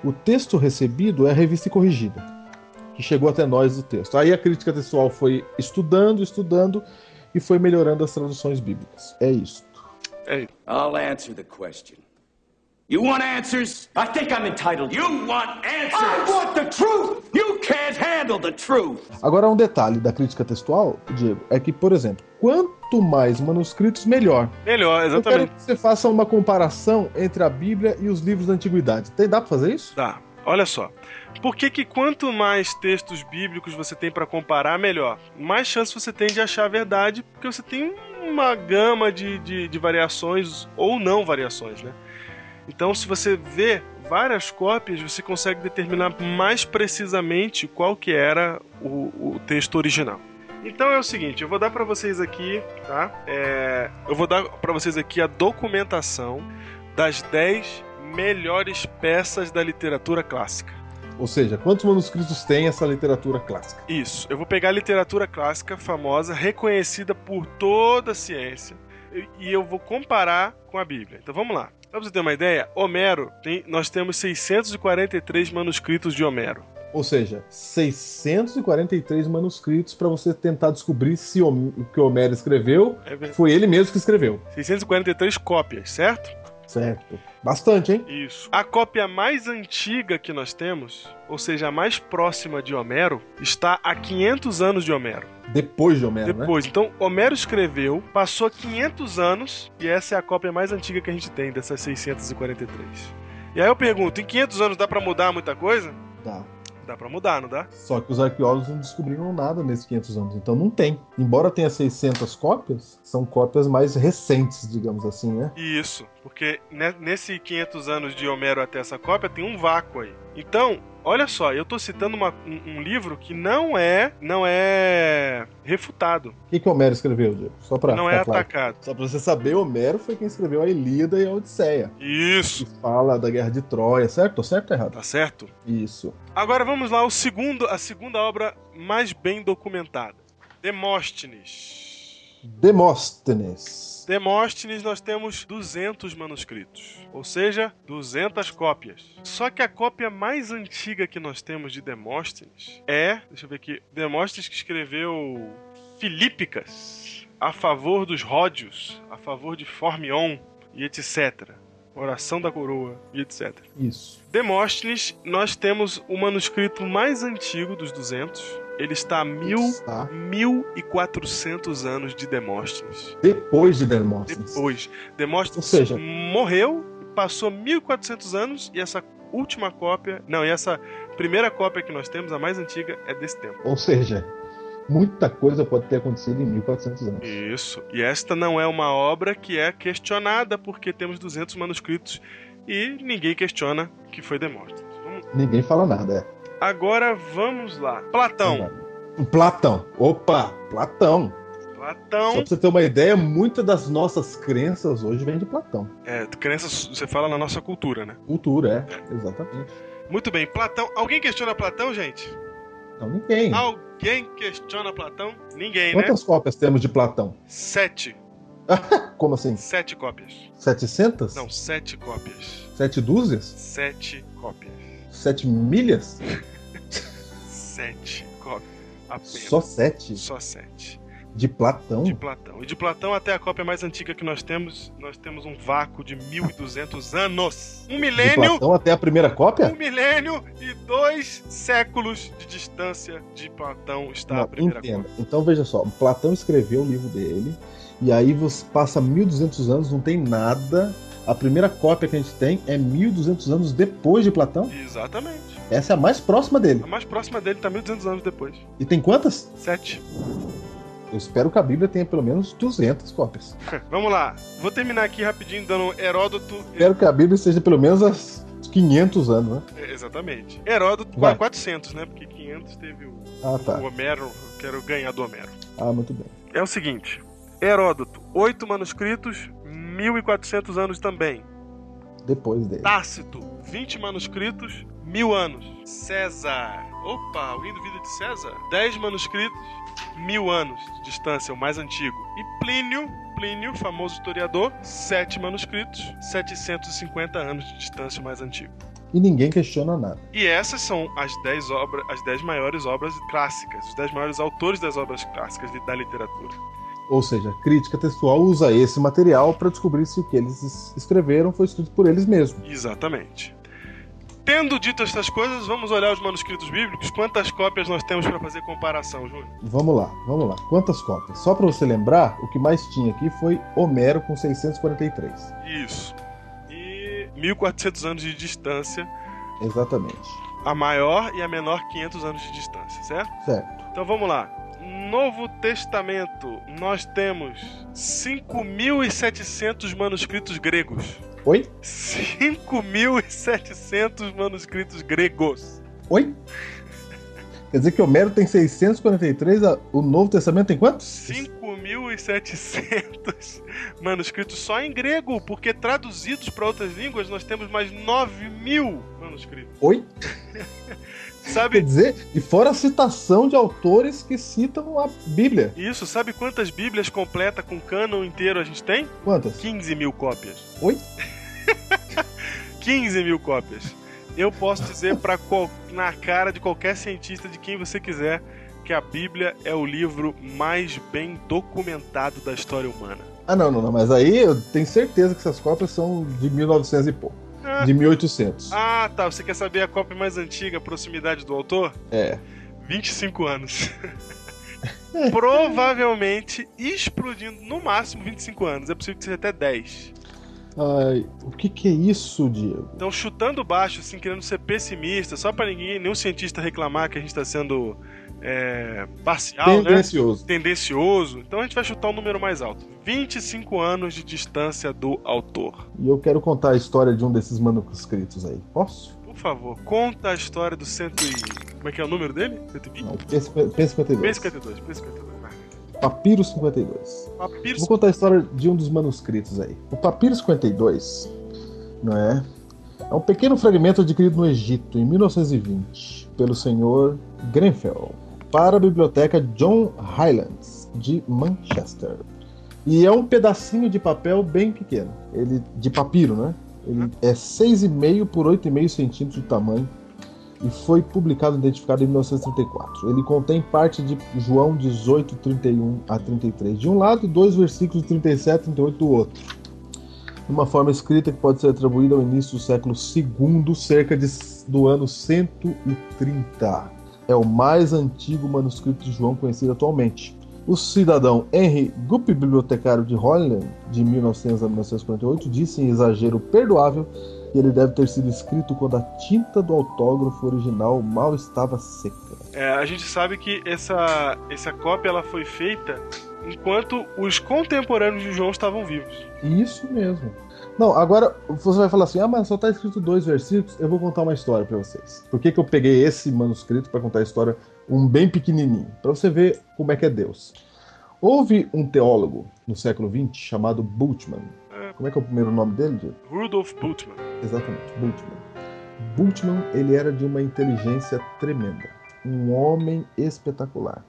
o texto recebido é a revista corrigida, que chegou até nós do texto. Aí a crítica textual foi estudando, estudando e foi melhorando as traduções bíblicas. É isso. I'll answer the question. You want answers? I think I'm entitled. You want answers? I want the truth! You can't handle the truth! Agora, um detalhe da crítica textual, Diego, é que, por exemplo, quanto mais manuscritos, melhor. Melhor, Eu quero exatamente. que você faça uma comparação entre a Bíblia e os livros da antiguidade. Tem, dá para fazer isso? Tá. Olha só. Por que, que quanto mais textos bíblicos você tem pra comparar, melhor? Mais chance você tem de achar a verdade, porque você tem uma gama de, de, de variações ou não variações, né? Então, se você vê várias cópias, você consegue determinar mais precisamente qual que era o, o texto original. Então é o seguinte, eu vou dar pra vocês aqui, tá? É, eu vou dar pra vocês aqui a documentação das 10 melhores peças da literatura clássica. Ou seja, quantos manuscritos tem essa literatura clássica? Isso, eu vou pegar a literatura clássica famosa, reconhecida por toda a ciência, e- eu vou comparar com a Bíblia. Então vamos lá. Pra você ter uma ideia, Homero, tem- nós temos 643 manuscritos de Homero. Ou seja, 643 manuscritos para você tentar descobrir se o que Homero escreveu É foi ele mesmo que escreveu. 643 cópias, certo? Certo. Bastante, hein? Isso. A cópia mais antiga que nós temos, ou seja, a mais próxima de Homero, está a 500 anos de Homero. Depois de Homero, né? Depois, então, Homero escreveu, passou 500 anos, e essa é a cópia mais antiga que a gente tem dessas 643. E aí eu pergunto, em 500 anos dá pra mudar muita coisa? Dá. Dá pra mudar, não dá? Só que os arqueólogos não descobriram nada nesses 500 anos, então não tem. Embora tenha 600 cópias, são cópias mais recentes, digamos assim, né? Isso, porque ne- nesse 500 anos de Homero até essa cópia tem um vácuo aí. Então, olha só, eu tô citando uma- um, um livro que não é, não é refutado, O que, que Homero escreveu, Diego? Só pra não é claro. atacado. Só pra você saber, Homero foi quem escreveu a Ilíada e a Odisseia. Isso, Que fala da guerra de Troia, certo? Tô certo ou errado? tá certo? Isso. Agora vamos lá, o segundo, a segunda obra mais bem documentada. Demóstenes. Demóstenes. Demóstenes nós temos 200 manuscritos, ou seja, 200 cópias. Só que a cópia mais antiga que nós temos de Demóstenes é, deixa eu ver aqui, Demóstenes que escreveu Filípicas a favor dos Ródios, a favor de Formion e etc. Oração da Coroa e etc. Isso. Demóstenes, nós temos o manuscrito mais antigo dos 200. Ele está a mil, Está 1400 anos de Demóstenes. depois de Demóstenes. Depois, Demóstenes Ou seja- morreu, passou 1400 anos e essa última cópia, não, e essa primeira cópia que nós temos, a mais antiga, é desse tempo. Ou seja, muita coisa pode ter acontecido em 1400 anos. Isso. E esta não é uma obra que é questionada porque temos 200 manuscritos e ninguém questiona que foi Demóstenes. Ninguém fala nada, é. Agora vamos lá. Platão. Platão. Opa, Platão. Só Platão. pra você ter uma ideia, muitas das nossas crenças hoje vêm de Platão. É, crenças, você fala na nossa cultura, né? Cultura, é. Exatamente. Muito bem. Platão. Alguém questiona Platão, gente? Não, ninguém. Alguém questiona Platão? Ninguém, né? Quantas cópias temos de Platão? Sete. Como assim? Sete cópias. 700? Não, sete cópias. Sete dúzias? Sete cópias. Sete milhas? Sete cópias. Apenas. Só sete? Só sete. De Platão? De Platão. E de Platão até a cópia mais antiga que nós temos, nós temos um vácuo de 1200 anos. Um De milênio, Platão até a primeira cópia? um milênio e dois séculos de distância de Platão está a Não, primeira entenda. cópia. Então veja só, Platão escreveu o livro dele, e aí você passa 1200 anos, não tem nada. A primeira cópia que a gente tem é 1200 anos depois de Platão. Exatamente. Essa é a mais próxima dele. A mais próxima dele está 1200 anos depois. E tem quantas? Sete. Eu espero que a Bíblia tenha pelo menos 200 cópias. Vamos lá. Vou terminar aqui rapidinho dando Heródoto. Espero que a Bíblia seja pelo menos as 500 anos, né? É, Exatamente. Heródoto Vai. 400, né? Porque 500 teve o, Ah, tá. o Homero. Eu quero ganhar do Homero. Ah, muito bem. É o seguinte: Heródoto, oito manuscritos, 1400 anos também. Depois dele. Tácito, 20 manuscritos, mil anos. César, opa, alguém duvida de César? 10 manuscritos, mil anos de distância, o mais antigo. E Plínio, Plínio, famoso historiador, 7 manuscritos, 750 anos de distância, o mais antigo. E ninguém questiona nada. E essas são as 10 obras, as 10 maiores obras clássicas, os 10 maiores autores das obras clássicas da literatura. Ou seja, crítica textual usa esse material para descobrir se o que eles es- escreveram foi escrito por eles mesmos. Exatamente. Tendo dito estas coisas, vamos olhar os manuscritos bíblicos. Quantas cópias nós temos para fazer comparação, Júnior? Vamos lá, vamos lá. Quantas cópias? Só para você lembrar, o que mais tinha aqui foi Homero com 643. Isso. E 1400 anos de distância, Exatamente. a maior e a menor 500 anos de distância, certo? Certo. Então vamos lá. Novo Testamento, nós temos 5.700 manuscritos gregos. Oi? 5.700 manuscritos gregos. Oi? Quer dizer que Homero tem 643, a- o Novo Testamento tem quantos? 5.700 manuscritos só em grego, porque traduzidos para outras línguas nós temos mais 9 mil manuscritos. Oi? Quer Sabe dizer, e fora a citação de autores que citam a Bíblia. isso? Sabe quantas Bíblias completa com cânon inteiro a gente tem? Quantas? 15 mil cópias. Oi? 15 mil cópias. Eu posso dizer para na cara de qualquer cientista, de quem você quiser, que a Bíblia é o livro mais bem documentado da história humana. Ah, não, não, não, mas aí eu tenho certeza que essas cópias são de 1900 e pouco. Ah, De 1800. ah, tá. Você quer saber a cópia mais antiga, a proximidade do autor? É. 25 anos. Provavelmente explodindo no máximo 25 anos. É possível que seja até 10. Ai, o que que é isso, Diego? Então, chutando baixo, assim, querendo ser pessimista, só pra ninguém, nenhum cientista reclamar que a gente tá sendo é, parcial, né? Tendencioso. Tendencioso. Então a gente vai chutar um número mais alto. 25 anos de distância do autor. E eu quero contar a história de um desses manuscritos aí. Posso? Por favor, conta a história do cento e... Como é que é o número dele? 120? Não, P52. P52, P52. vai. Papiro 52. Papiro Vou contar a história de um dos manuscritos aí. O Papiro 52, não é? É um pequeno fragmento adquirido no Egito em 1920 pelo senhor Grenfell para a biblioteca John Highlands de Manchester. E é um pedacinho de papel bem pequeno, ele de papiro, né? Ele é 6,5 por 8,5 centímetros de tamanho e foi publicado e identificado em 1934. Ele contém parte de João 18, 31 a 33 de um lado e dois versículos de 37 e 38 do outro. uma forma escrita que pode ser atribuída ao início do século II, cerca de, do ano 130. É o mais antigo manuscrito de João conhecido atualmente. O cidadão Henry Gupp, bibliotecário de Holland, de 1900 a 1948, disse em exagero perdoável que ele deve ter sido escrito quando a tinta do autógrafo original mal estava seca. É, a gente sabe que essa, essa cópia ela foi feita enquanto os contemporâneos de João estavam vivos. Isso mesmo. Não, agora você vai falar assim: ah, mas só está escrito dois versículos. Eu vou contar uma história para vocês. Por que, que eu peguei esse manuscrito para contar a história, um bem pequenininho? Para você ver como é que é Deus. Houve um teólogo no século XX chamado Bultmann. Como é que é o primeiro nome dele, Diego? Rudolf Bultmann. Exatamente, Bultmann. Bultmann, ele era de uma inteligência tremenda. Um homem espetacular.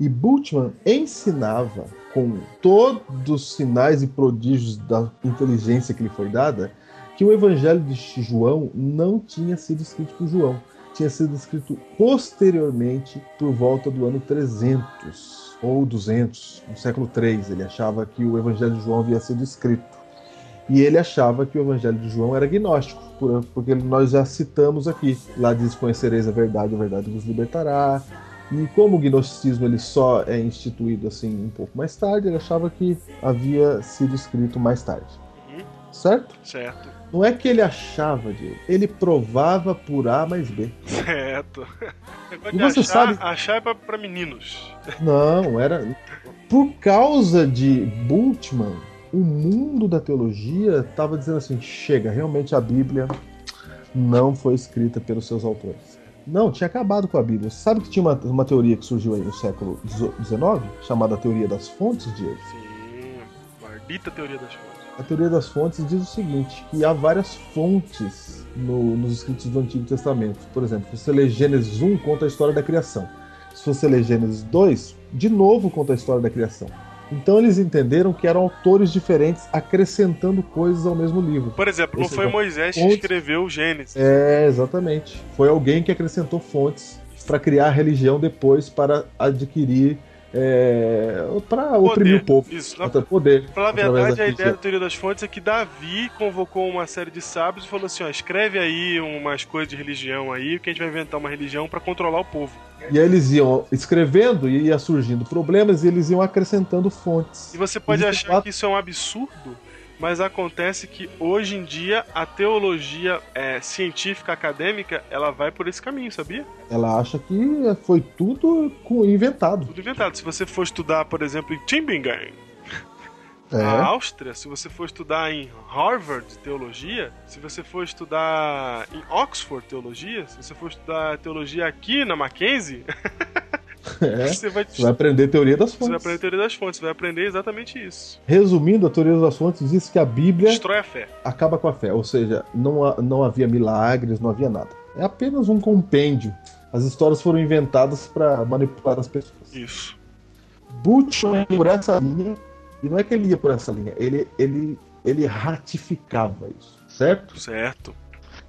E Bultmann ensinava, com todos os sinais e prodígios da inteligência que lhe foi dada, que o Evangelho de João não tinha sido escrito por João, tinha sido escrito posteriormente por volta do ano 300 ou 200, no século 3. Ele achava que o Evangelho de João havia sido escrito. E ele achava que o Evangelho de João era gnóstico, porque nós já citamos aqui. Lá diz: Conhecereis a verdade, a verdade vos libertará. E como o gnosticismo ele só é instituído assim um pouco mais tarde, ele achava que havia sido escrito mais tarde. Uhum. Certo? Certo. Não é que ele achava, Diego. Ele provava por A mais B. Certo. E você achar, sabe- achar é pra, pra meninos. Não, era. Por causa de Bultmann, o mundo da teologia estava dizendo assim: chega, realmente a Bíblia não foi escrita pelos seus autores. Não, tinha acabado com a Bíblia. Você sabe que tinha uma, uma teoria que surgiu aí no século XIX, chamada teoria das fontes, Diego? Sim, maldita teoria das fontes. A teoria das fontes diz o seguinte: que há várias fontes no- nos escritos do Antigo Testamento. Por exemplo, se você ler Gênesis 1, conta a história da criação. Se você ler Gênesis 2, de novo conta a história da criação. Então eles entenderam que eram autores diferentes acrescentando coisas ao mesmo livro. Por exemplo, não foi seja, Moisés que fontes- escreveu o Gênesis. É, exatamente. Foi alguém que acrescentou fontes para criar a religião depois para adquirir. É, para oprimir o povo. Isso. Na, poder. pra falar a através verdade, da a ideia da teoria das fontes é que Davi convocou uma série de sábios e falou assim: ó, escreve aí umas coisas de religião aí, que a gente vai inventar uma religião pra controlar o povo. E aí eles iam escrevendo e ia surgindo problemas e eles iam acrescentando fontes. E você pode Existem achar que isso é um absurdo, mas acontece que hoje em dia a teologia é, científica acadêmica ela vai por esse caminho, sabia? Ela acha que foi tudo inventado. Tudo inventado. Se você for estudar, por exemplo, em Tübingen, É. na Áustria, se você for estudar em Harvard teologia, se você for estudar em Oxford teologia, se você for estudar teologia aqui na Mackenzie, É. você vai, Você vai aprender teoria das você fontes. vai aprender teoria das fontes, você vai aprender exatamente isso. Resumindo, a teoria das fontes diz que a Bíblia Destrói a fé. acaba com a fé, ou seja, não, não havia milagres, não havia nada. É apenas um compêndio. As histórias foram inventadas para manipular as pessoas. Isso. Bultmann ia por essa linha, e não é que ele ia por essa linha, ele, ele, ele ratificava isso, certo? Certo.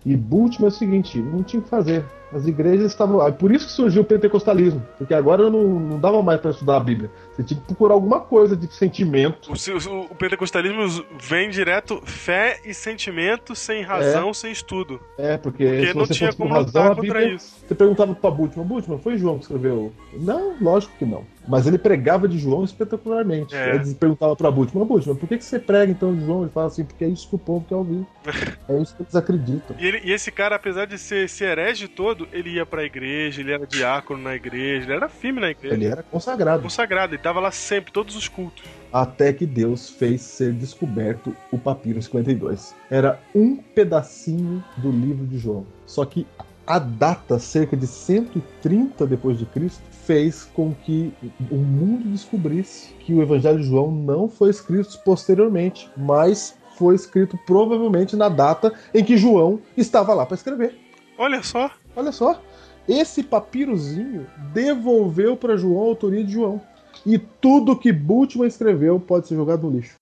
E Bultmann é o seguinte, não tinha o que fazer. As igrejas estavam. Por isso que surgiu o pentecostalismo. Porque agora não, não dava mais para estudar a Bíblia. Você tinha que procurar alguma coisa de sentimento. O, o- o pentecostalismo vem direto fé e sentimento sem razão, sem estudo. É, porque, Porque não tinha como razão, lutar contra Bíblia... isso. Você perguntava para Bultmann, Bultmann, foi João que escreveu? Não, lógico que não. Mas ele pregava de João espetacularmente. É. Ele perguntava para Bultmann, Bultmann, por que, que você prega então de João? Ele fala assim, porque é isso que o povo quer ouvir. é isso que eles acreditam. E, ele- e esse cara, apesar de ser esse herege todo, ele ia pra igreja, ele era diácono na igreja, ele era firme na igreja. Ele era consagrado. Consagrado, ele tava lá sempre, todos os cultos. até que Deus fez ser descoberto o papiro 52. Era um pedacinho do livro de João. Só que a data, cerca de 130 depois de Cristo, fez com que o mundo descobrisse que o Evangelho de João não foi escrito posteriormente, mas foi escrito provavelmente na data em que João estava lá para escrever. Olha só, Olha só, esse papirozinho devolveu para João a autoria de João. E tudo que Bultmann escreveu pode ser jogado no lixo.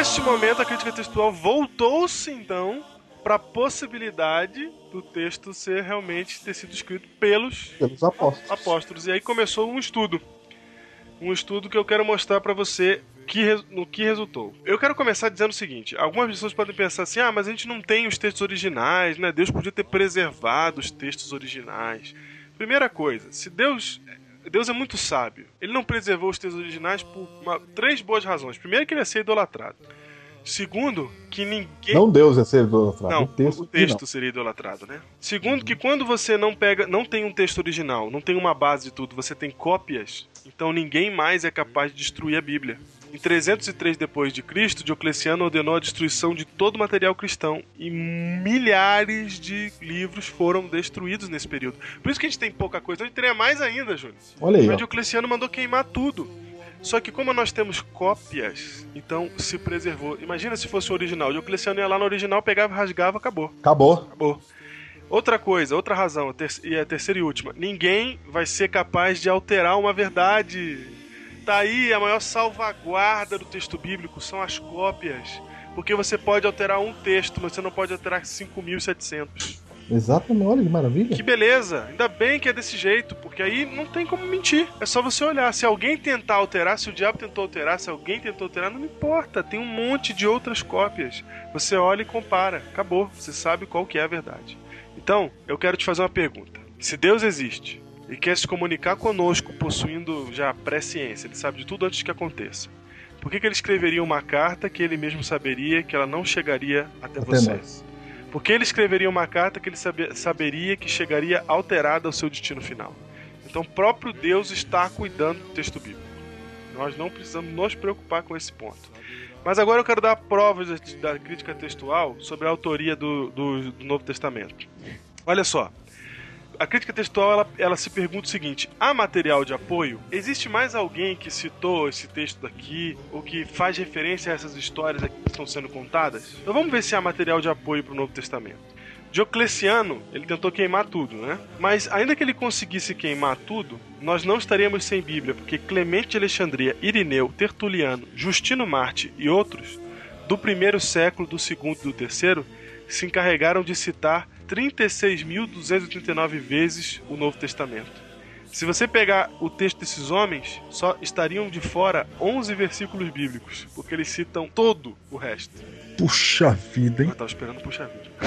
neste momento a crítica textual voltou-se então para a possibilidade do texto ser realmente ter sido escrito pelos Pelos apóstolos. apóstolos. E aí começou um estudo. Um estudo que eu quero mostrar para você que, no que resultou. Eu quero começar dizendo o seguinte: algumas pessoas podem pensar assim, ah, mas a gente não tem os textos originais, né? Deus podia ter preservado os textos originais. Primeira coisa, se Deus. Deus é muito sábio. Ele não preservou os textos originais por uma- três boas razões. Primeiro, que ele ia ser idolatrado. Segundo, que ninguém. Não Deus é ser idolatrado. Não, o texto, o texto seria idolatrado, né? Segundo, que quando você não pega, não tem um texto original, não tem uma base de tudo, você tem cópias, então ninguém mais é capaz de destruir a Bíblia. Em 303 depois de Cristo, Diocleciano ordenou a destruição de todo o material cristão e milhares de livros foram destruídos nesse período. Por isso que a gente tem pouca coisa. A gente teria mais ainda, Júlio. Olha aí, Mas. Diocleciano mandou queimar tudo. Só que como nós temos cópias, então se preservou. Imagina se fosse o original. Diocleciano ia lá no original, pegava, rasgava, acabou. Acabou. Acabou. Outra coisa, outra razão, e a terceira e última. Ninguém vai ser capaz de alterar uma verdade. Tá aí a maior salvaguarda do texto bíblico, são as cópias. Porque você pode alterar um texto, mas você não pode alterar 5.700. Exatamente. Olha que maravilha. Que beleza! Ainda bem que é desse jeito, porque aí não tem como mentir. É só você olhar. Se alguém tentar alterar, se o diabo tentou alterar, se alguém tentou alterar, não importa. Tem um monte de outras cópias. Você olha e compara. Acabou. Você sabe qual que é a verdade. Então, eu quero te fazer uma pergunta. Se Deus existe e quer se comunicar conosco possuindo já pré-ciência, ele sabe de tudo antes que aconteça. Por que, que ele escreveria uma carta que ele mesmo saberia que ela não chegaria até, Até você? nós. Por que ele escreveria uma carta que ele sabe- saberia que chegaria alterada ao seu destino final? Então, próprio Deus está cuidando do texto bíblico. Nós não precisamos nos preocupar com esse ponto. Mas agora eu quero dar provas da da crítica textual sobre a autoria do, do- do Novo Testamento. Olha só. A crítica textual ela, ela se pergunta o seguinte: há material de apoio? Existe mais alguém que citou esse texto daqui ou que faz referência a essas histórias que estão sendo contadas? Então vamos ver se há material de apoio para o Novo Testamento. Diocleciano, ele tentou queimar tudo, né? Mas ainda que ele conseguisse queimar tudo, nós não estaríamos sem Bíblia, porque Clemente de Alexandria, Irineu, Tertuliano, Justino Marte e outros, do primeiro século, do segundo e do terceiro, se encarregaram de citar 36.239 vezes o Novo Testamento. Se você pegar o texto desses homens, só estariam de fora 11 versículos bíblicos, porque eles citam todo o resto. Puxa vida, hein? Eu tava esperando puxar vídeo.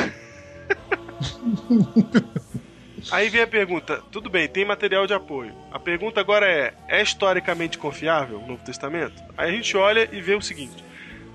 Aí vem a pergunta: tudo bem, tem material de apoio. A pergunta agora é: é historicamente confiável o Novo Testamento? Aí a gente olha e vê o seguinte: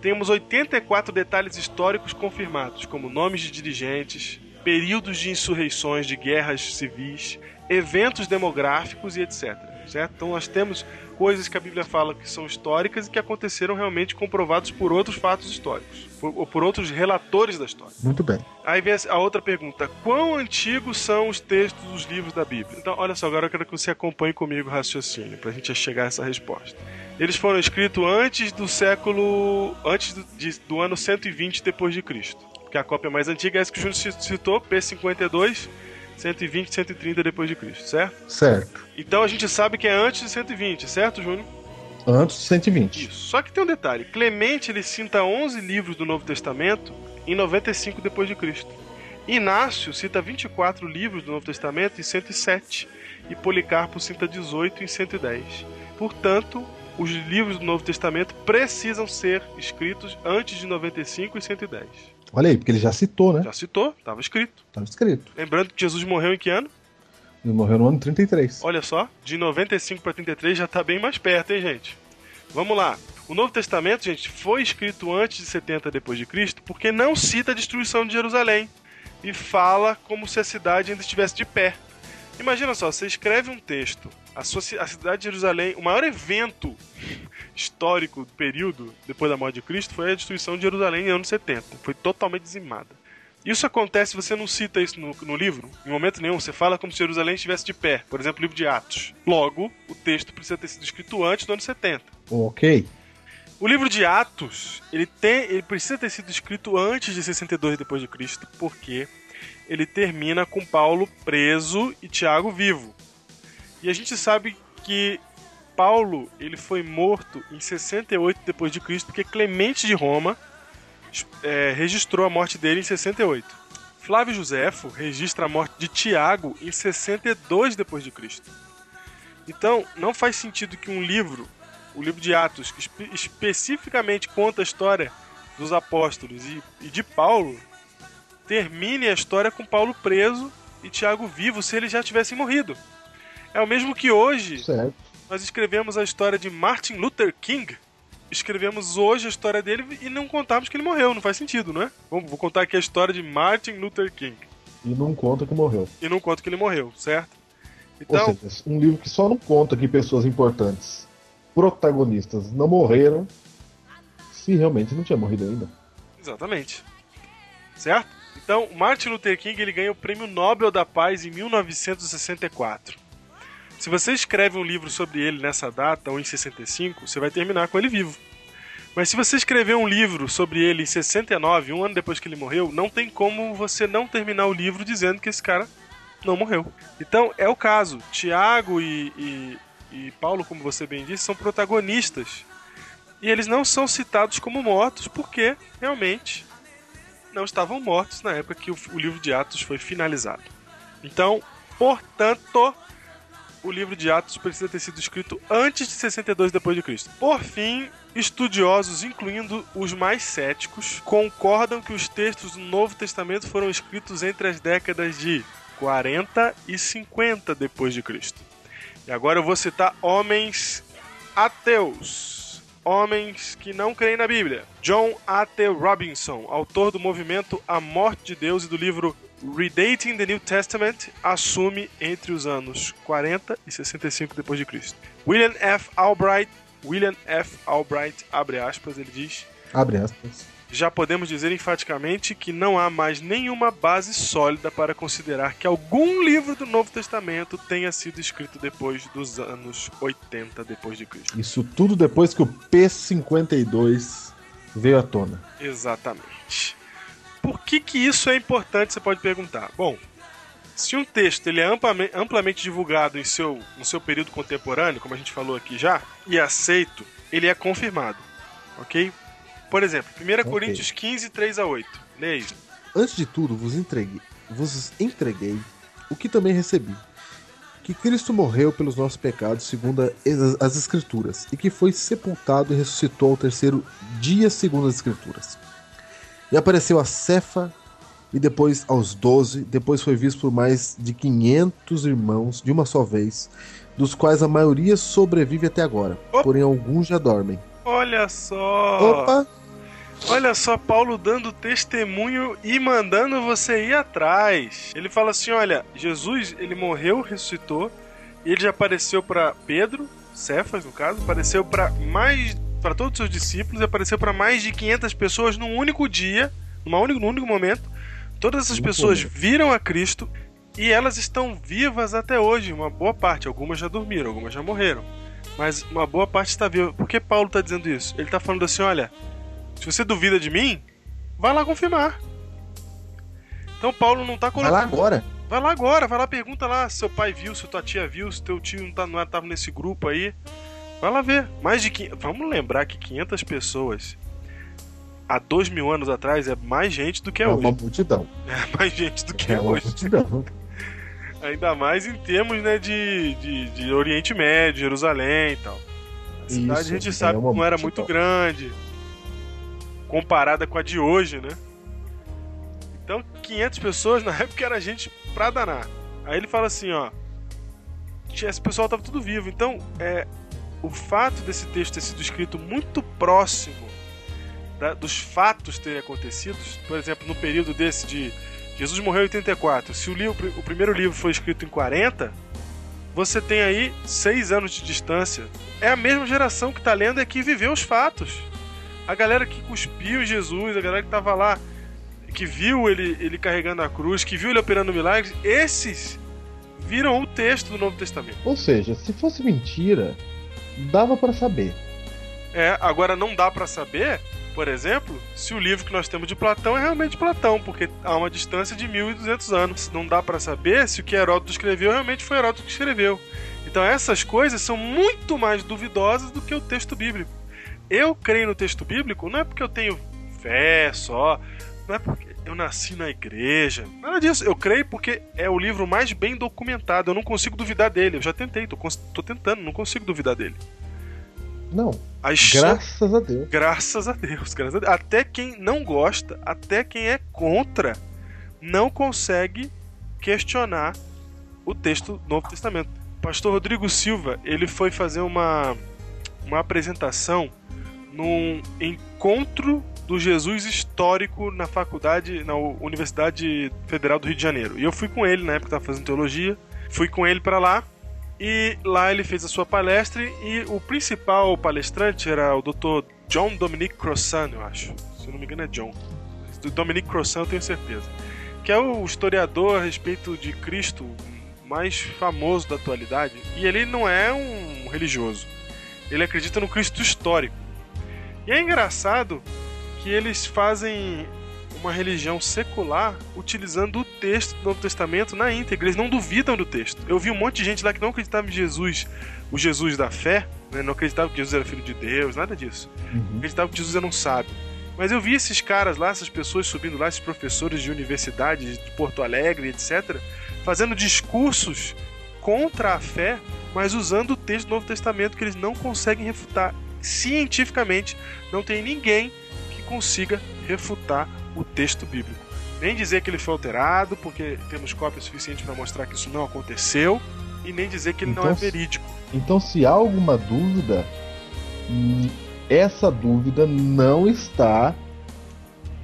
temos 84 detalhes históricos confirmados, como nomes de dirigentes, períodos de insurreições, de guerras civis, eventos demográficos e etc. Certo? Então nós temos coisas que a Bíblia fala que são históricas e que aconteceram realmente comprovados por outros fatos históricos, por- ou por outros relatores da história. Muito bem. Aí vem a outra pergunta: quão antigos são os textos dos livros da Bíblia? Então, olha só, agora eu quero que você acompanhe comigo o raciocínio para a gente chegar a essa resposta. Eles foram escritos antes do século. antes do, de- do ano 120 depois de Cristo. Que a cópia mais antiga é essa que o Júnior ci- citou, P52, 120, 130 depois de Cristo, certo? Certo. Então a gente sabe que é antes de 120, certo, Júnior? Antes de 120. Isso. Só que tem um detalhe. Clemente ele cita 11 livros do Novo Testamento em 95 depois de Cristo. Inácio cita 24 livros do Novo Testamento em 107 e Policarpo cita 18 em 110. Portanto, os livros do Novo Testamento precisam ser escritos antes de 95 e 110. Olha aí, porque ele já citou, né? Já citou, estava escrito. Estava escrito. Lembrando que Jesus morreu em que ano? Ele morreu no ano 33. Olha só, de 95 para 33 já está bem mais perto, hein, gente? Vamos lá. O Novo Testamento, gente, foi escrito antes de 70 depois de Cristo, porque não cita a destruição de Jerusalém e fala como se a cidade ainda estivesse de pé. Imagina só, você escreve um texto, a, sua, a cidade de Jerusalém, o maior evento histórico do período depois da morte de Cristo foi a destruição de Jerusalém em anos 70. Foi totalmente dizimada. Isso acontece, você não cita isso no, no livro, em momento nenhum. Você fala como se Jerusalém estivesse de pé. Por exemplo, o livro de Atos. Logo, o texto precisa ter sido escrito antes do ano 70. Ok. O livro de Atos, ele, tem, ele precisa ter sido escrito antes de 62 depois de Cristo, porque ele termina com Paulo preso e Tiago vivo. E a gente sabe que Paulo, ele foi morto em 68 depois de Cristo, porque Clemente de Roma é, registrou a morte dele em 68. Flávio Joséfo registra a morte de Tiago em 62 depois de Cristo. Então, não faz sentido que um livro, o livro de Atos, que espe especificamente conta a história dos apóstolos e, e de Paulo, termine a história com Paulo preso e Tiago vivo se eles já tivessem morrido. É o mesmo que hoje Certo. Nós escrevemos a história de Martin Luther King. Escrevemos hoje a história dele e não contamos que ele morreu. Não faz sentido, não é? Vamos, vou contar aqui a história de Martin Luther King. E não conta que morreu. E não conto que ele morreu, certo? Então, seja, um livro que só não conta que pessoas importantes, protagonistas, não morreram se realmente não tinha morrido ainda. exatamente. Certo? Então, Martin Luther King ele ganha o Prêmio Nobel da Paz em 1964. Se você escreve um livro sobre ele nessa data ou em 65, você vai terminar com ele vivo. Mas se você escrever um livro sobre ele em 69, um ano depois que ele morreu, não tem como você não terminar o livro dizendo que esse cara não morreu. Então é o caso. Tiago e, e, e Paulo, como você bem disse, são protagonistas. E eles não são citados como mortos porque realmente não estavam mortos na época que o, o livro de Atos foi finalizado. Então, portanto, o livro de Atos precisa ter sido escrito antes de 62 depois de Cristo. Por fim, estudiosos, incluindo os mais céticos, concordam que os textos do Novo Testamento foram escritos entre as décadas de 40 e 50 depois de Cristo. E agora eu vou citar homens ateus, homens que não creem na Bíblia. John A. T. Robinson, autor do movimento A Morte de Deus e do livro Redating the New Testament, assume entre os anos 40 e 65 depois de Cristo. William F. Albright, William F. Albright, abre aspas, ele diz: Abre aspas. já podemos dizer enfaticamente que não há mais nenhuma base sólida para considerar que algum livro do Novo Testamento tenha sido escrito depois dos anos 80 depois de Cristo. Isso tudo depois que o P52 veio à tona. Exatamente. Por que que isso é importante, você pode perguntar. Bom, se um texto ele é amplamente, amplamente divulgado em seu, no seu período contemporâneo, como a gente falou aqui já, e aceito, ele é confirmado, ok? Por exemplo, 1 Coríntios 15, 3 a 8. Leia aí. Antes de tudo, vos entreguei, vos entreguei o que também recebi. Que Cristo morreu pelos nossos pecados, segundo as Escrituras, e que foi sepultado e ressuscitou ao terceiro dia, segundo as Escrituras. E apareceu a Cefa, e depois aos doze, depois foi visto por mais de 500 irmãos de uma só vez, dos quais a maioria sobrevive até agora, Opa. porém alguns já dormem. Olha só! Opa! Olha só, Paulo dando testemunho e mandando você ir atrás. Ele fala assim: olha, Jesus, ele morreu, ressuscitou, e ele já apareceu para Pedro, Cefas no caso, apareceu para mais para todos os seus discípulos, e apareceu para mais de 500 pessoas num único dia, numa num único momento. Todas essas Único pessoas momento. viram a Cristo e elas estão vivas até hoje, uma boa parte. Algumas já dormiram, algumas já morreram. Mas uma boa parte está viva. Por que Paulo está dizendo isso? Ele está falando assim: olha, se você duvida de mim, vai lá confirmar. Então Paulo não está Vai lá colocando. agora. Vai lá agora, vai lá, pergunta lá se seu pai viu, se tua tia viu, se teu tio não, tá, não tava nesse grupo aí. Vai lá ver. Mais de 500, Vamos lembrar que 500 pessoas há dois mil anos atrás é mais gente do que é, É hoje. uma multidão. É mais gente do que é, É uma hoje. multidão. Ainda mais em termos né, de, de, de Oriente Médio, Jerusalém e tal. A cidade Isso, a gente é sabe que uma não era multidão. muito grande comparada com a de hoje, né? Então, 500 pessoas na época era gente pra danar. Aí ele fala assim, ó. Esse pessoal tava tudo vivo. Então, é, o fato desse texto ter sido escrito muito próximo da- dos fatos terem acontecido, por exemplo, no período desse de Jesus morreu em 84. Se o, livro, o primeiro livro foi escrito em 40, você tem aí seis anos de distância. É a mesma geração que tá lendo e que viveu os fatos. A galera que cuspiu Jesus, a galera que tava lá, que viu ele, ele carregando a cruz, que viu ele operando milagres, esses viram o texto do Novo Testamento. Ou seja, se fosse mentira, dava pra saber. É, agora não dá pra saber, por exemplo, se o livro que nós temos de Platão é realmente Platão, porque há uma distância de 1200 anos. Não dá pra saber se o que Heródoto escreveu realmente foi Heródoto que escreveu. Então essas coisas são muito mais duvidosas do que o texto bíblico. Eu creio no texto bíblico não é porque eu tenho fé só. Não é porque eu nasci na igreja. Nada disso. Eu creio porque é o livro mais bem documentado. Eu não consigo duvidar dele. Eu já tentei, tô, tô tentando, não consigo duvidar dele. Não, graças a Deus. Graças a Deus, graças a Deus. Até quem não gosta, até quem é contra, não consegue questionar o texto do Novo Testamento. Pastor Rodrigo Silva, ele foi fazer uma, uma apresentação num encontro do Jesus histórico na faculdade, na Universidade Federal do Rio de Janeiro. E eu fui com ele na época que estava fazendo teologia. Fui com ele para lá e lá ele fez a sua palestra e o principal palestrante era o Dr. John Dominic Crossan, eu acho. Se eu não me engano é John. Do Dominic Crossan eu tenho certeza. Que é o historiador a respeito de Cristo mais famoso da atualidade. E ele não é um religioso. Ele acredita no Cristo histórico. E é engraçado que eles fazem uma religião secular utilizando o texto do Novo Testamento na íntegra. Eles não duvidam do texto. Eu vi um monte de gente lá que não acreditava em Jesus, o Jesus da fé, né? não acreditava que Jesus era filho de Deus, nada disso. Uhum. Acreditava que Jesus era um sábio. Mas eu vi esses caras lá, essas pessoas subindo lá, esses professores de universidade de Porto Alegre, etc., fazendo discursos contra a fé, mas usando o texto do Novo Testamento que eles não conseguem refutar. Cientificamente, não tem ninguém consiga refutar o texto bíblico. Nem dizer que ele foi alterado, porque temos cópias suficientes para mostrar que isso não aconteceu, e nem dizer que ele não é Então, verídico. Então, se há alguma dúvida, hum, essa dúvida não está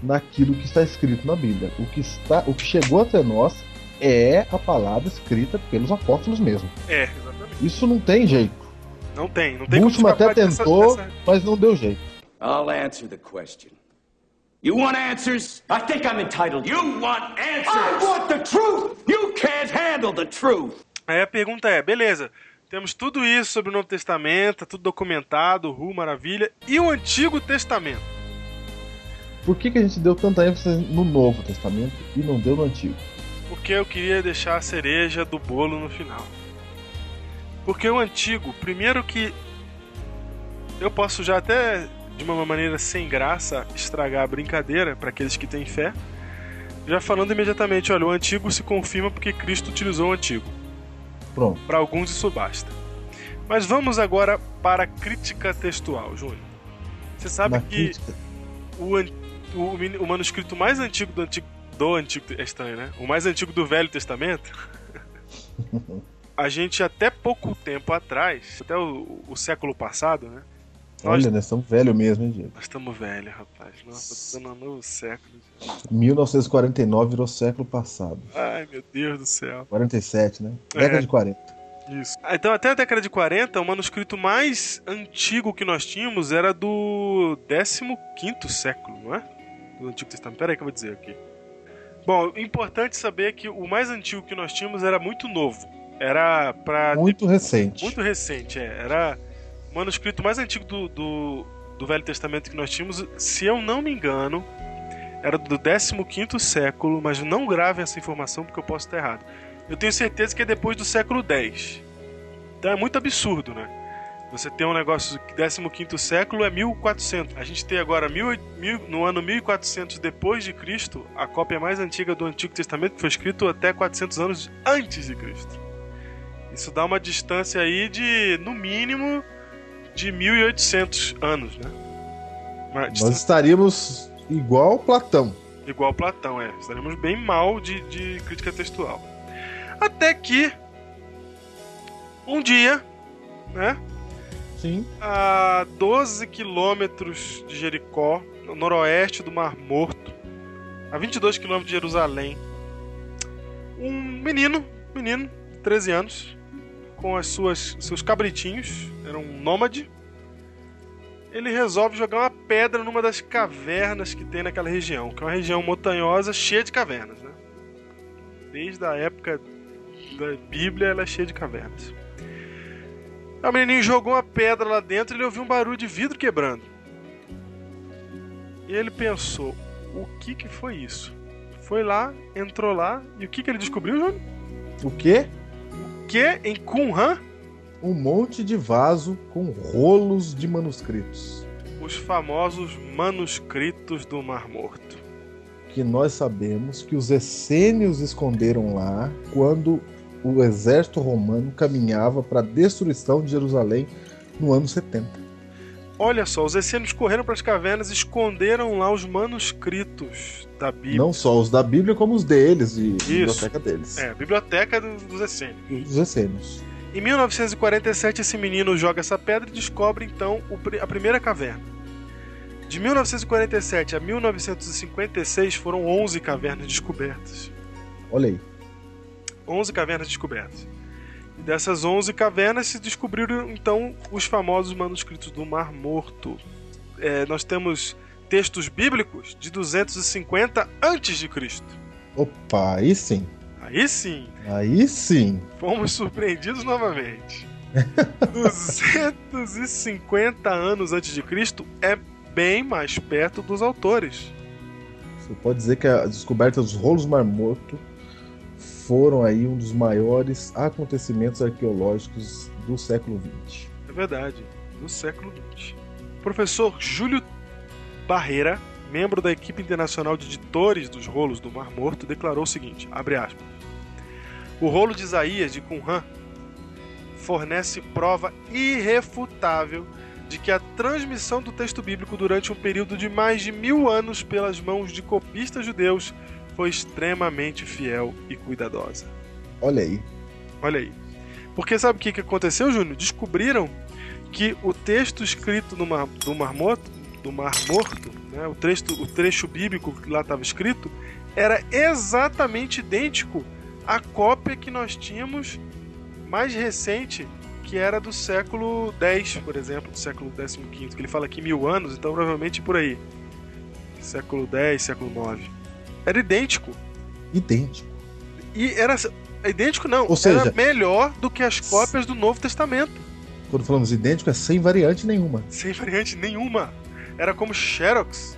naquilo que está escrito na Bíblia. O que, está, o que chegou até nós é a palavra escrita pelos apóstolos mesmo. É, exatamente. Isso não tem jeito. Não tem, não tem até escapar dessa- tentou, dessa- mas não deu jeito. I'll answer the question. You want answers? I think I'm entitled. You want answers? I want the truth! You can't handle the truth! Aí a pergunta é, beleza, temos tudo isso sobre o Novo Testamento, tá tudo documentado, ru, maravilha, e o Antigo Testamento? Por que, que a gente deu tanta ênfase no Novo Testamento e não deu no Antigo? Porque eu queria deixar a cereja do bolo no final. Porque o Antigo, primeiro que eu posso já até de uma maneira sem graça estragar a brincadeira para aqueles que têm fé, já falando imediatamente, olha, o Antigo se confirma porque Cristo utilizou o Antigo. Pronto. Para alguns isso basta. Mas vamos agora para a crítica textual, Júnior. Você sabe Na que o, o, o manuscrito mais antigo do Antigo. Do Antigo. É estranho, né? O mais antigo do Velho Testamento. a gente até pouco tempo atrás, até o, o século passado, né? Olha, nós estamos velhos mesmo, hein, Diego? nós estamos velhos, rapaz. Nossa, tô dando um novo século. já. 1949 virou século passado. Ai, meu Deus do céu. 47, né? É. Década de 40. Isso. Ah, Então, até a década de 40, o manuscrito mais antigo que nós tínhamos era do 15 século, não é? Do Antigo Testamento. Pera aí que eu vou dizer aqui. Bom, importante saber que o mais antigo que nós tínhamos era muito novo. Era pra. Muito recente. Muito recente, é. Era manuscrito mais antigo do, do, do Velho Testamento que nós tínhamos, se eu não me engano, era do 15 século, mas não gravem essa informação porque eu posso estar errado. Eu tenho certeza que é depois do século X. Então é muito absurdo, né? Você tem um negócio que 15 século é 1400. A gente tem agora mil, mil, no ano 1400 depois de Cristo, a cópia mais antiga do Antigo Testamento que foi escrito até 400 anos antes de Cristo. Isso dá uma distância aí de, no mínimo, de 1800 anos, né? Uma Nós estaríamos igual Platão. igual Platão, é. Estaremos bem mal de, de crítica textual. Até que, um dia, né? Sim. a 12 quilômetros de Jericó, no noroeste do Mar Morto, a 22 quilômetros de Jerusalém. Um menino, menino, de 13 anos, com as suas seus cabritinhos, era um nômade. Ele resolve jogar uma pedra numa das cavernas que tem naquela região, que é uma região montanhosa cheia de cavernas, né? Desde a época da Bíblia ela é cheia de cavernas. O menininho jogou uma pedra lá dentro e ele ouviu um barulho de vidro quebrando. E ele pensou: o que que foi isso? Foi lá, entrou lá e o que que ele descobriu, Júnior? O quê? Que em Qumran, Um monte de vaso com rolos de manuscritos. os famosos manuscritos do Mar Morto? Que nós sabemos que os essênios esconderam lá quando o exército romano caminhava para a destruição de Jerusalém no ano 70. Olha só, os essênios correram para as cavernas e esconderam lá os manuscritos da Bíblia. Não só os da Bíblia, como os deles, e a Isso. biblioteca deles. É, a biblioteca do- dos essênios. Os essênios. Em 1947, esse menino joga essa pedra e descobre então o a primeira caverna. De 1947 a 1956 foram 11 cavernas descobertas. Olha aí. 11 cavernas descobertas. Dessas 11 cavernas se descobriram então os famosos manuscritos do Mar Morto. É, nós temos textos bíblicos de 250 antes de Cristo. Opa, aí sim. Aí sim, Aí sim. fomos surpreendidos novamente. 250 anos antes de Cristo é bem mais perto dos autores. Você pode dizer que a descoberta dos rolos Mar Morto foram aí um dos maiores acontecimentos arqueológicos do século XX. É verdade, do século XX. Professor Júlio Barreira, membro da equipe internacional de editores dos rolos do Mar Morto, declarou o seguinte, aspas, o rolo de Isaías de Qumran fornece prova irrefutável de que a transmissão do texto bíblico durante um período de mais de mil anos pelas mãos de copistas judeus foi extremamente fiel e cuidadosa. Olha aí. Olha aí. Porque sabe o que, que aconteceu, Júnior? Descobriram que o texto escrito no mar, do Mar Morto, do Mar Morto né, o, trecho, o trecho bíblico que lá estava escrito, era exatamente idêntico à cópia que nós tínhamos mais recente, que era do século X, por exemplo, do século XV, que ele fala aqui mil anos, então provavelmente por aí. Século X, século IX. Era idêntico. Idêntico. E era idêntico não, Ou seja- era melhor do que as cópias do Novo Testamento, Quando falamos idêntico, é sem variante nenhuma. sem variante nenhuma. Era como Xerox.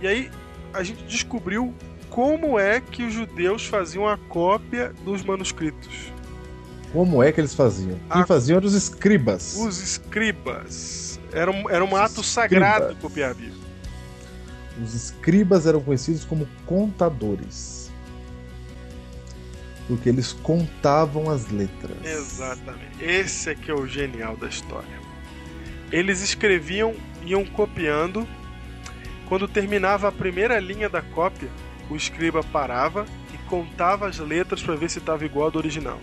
E aí a gente descobriu como é que os judeus faziam a cópia dos manuscritos. Como é que eles faziam? Quem Ah. fazia eram os escribas. Os escribas. Era um, era um ato sagrado copiar a Bíblia. Os escribas eram conhecidos como contadores. Porque eles contavam as letras. Exatamente. Esse é que é o genial da história. Eles escreviam, iam copiando. Quando terminava a primeira linha da cópia, o escriba parava e contava as letras para ver se estava igual ao do original.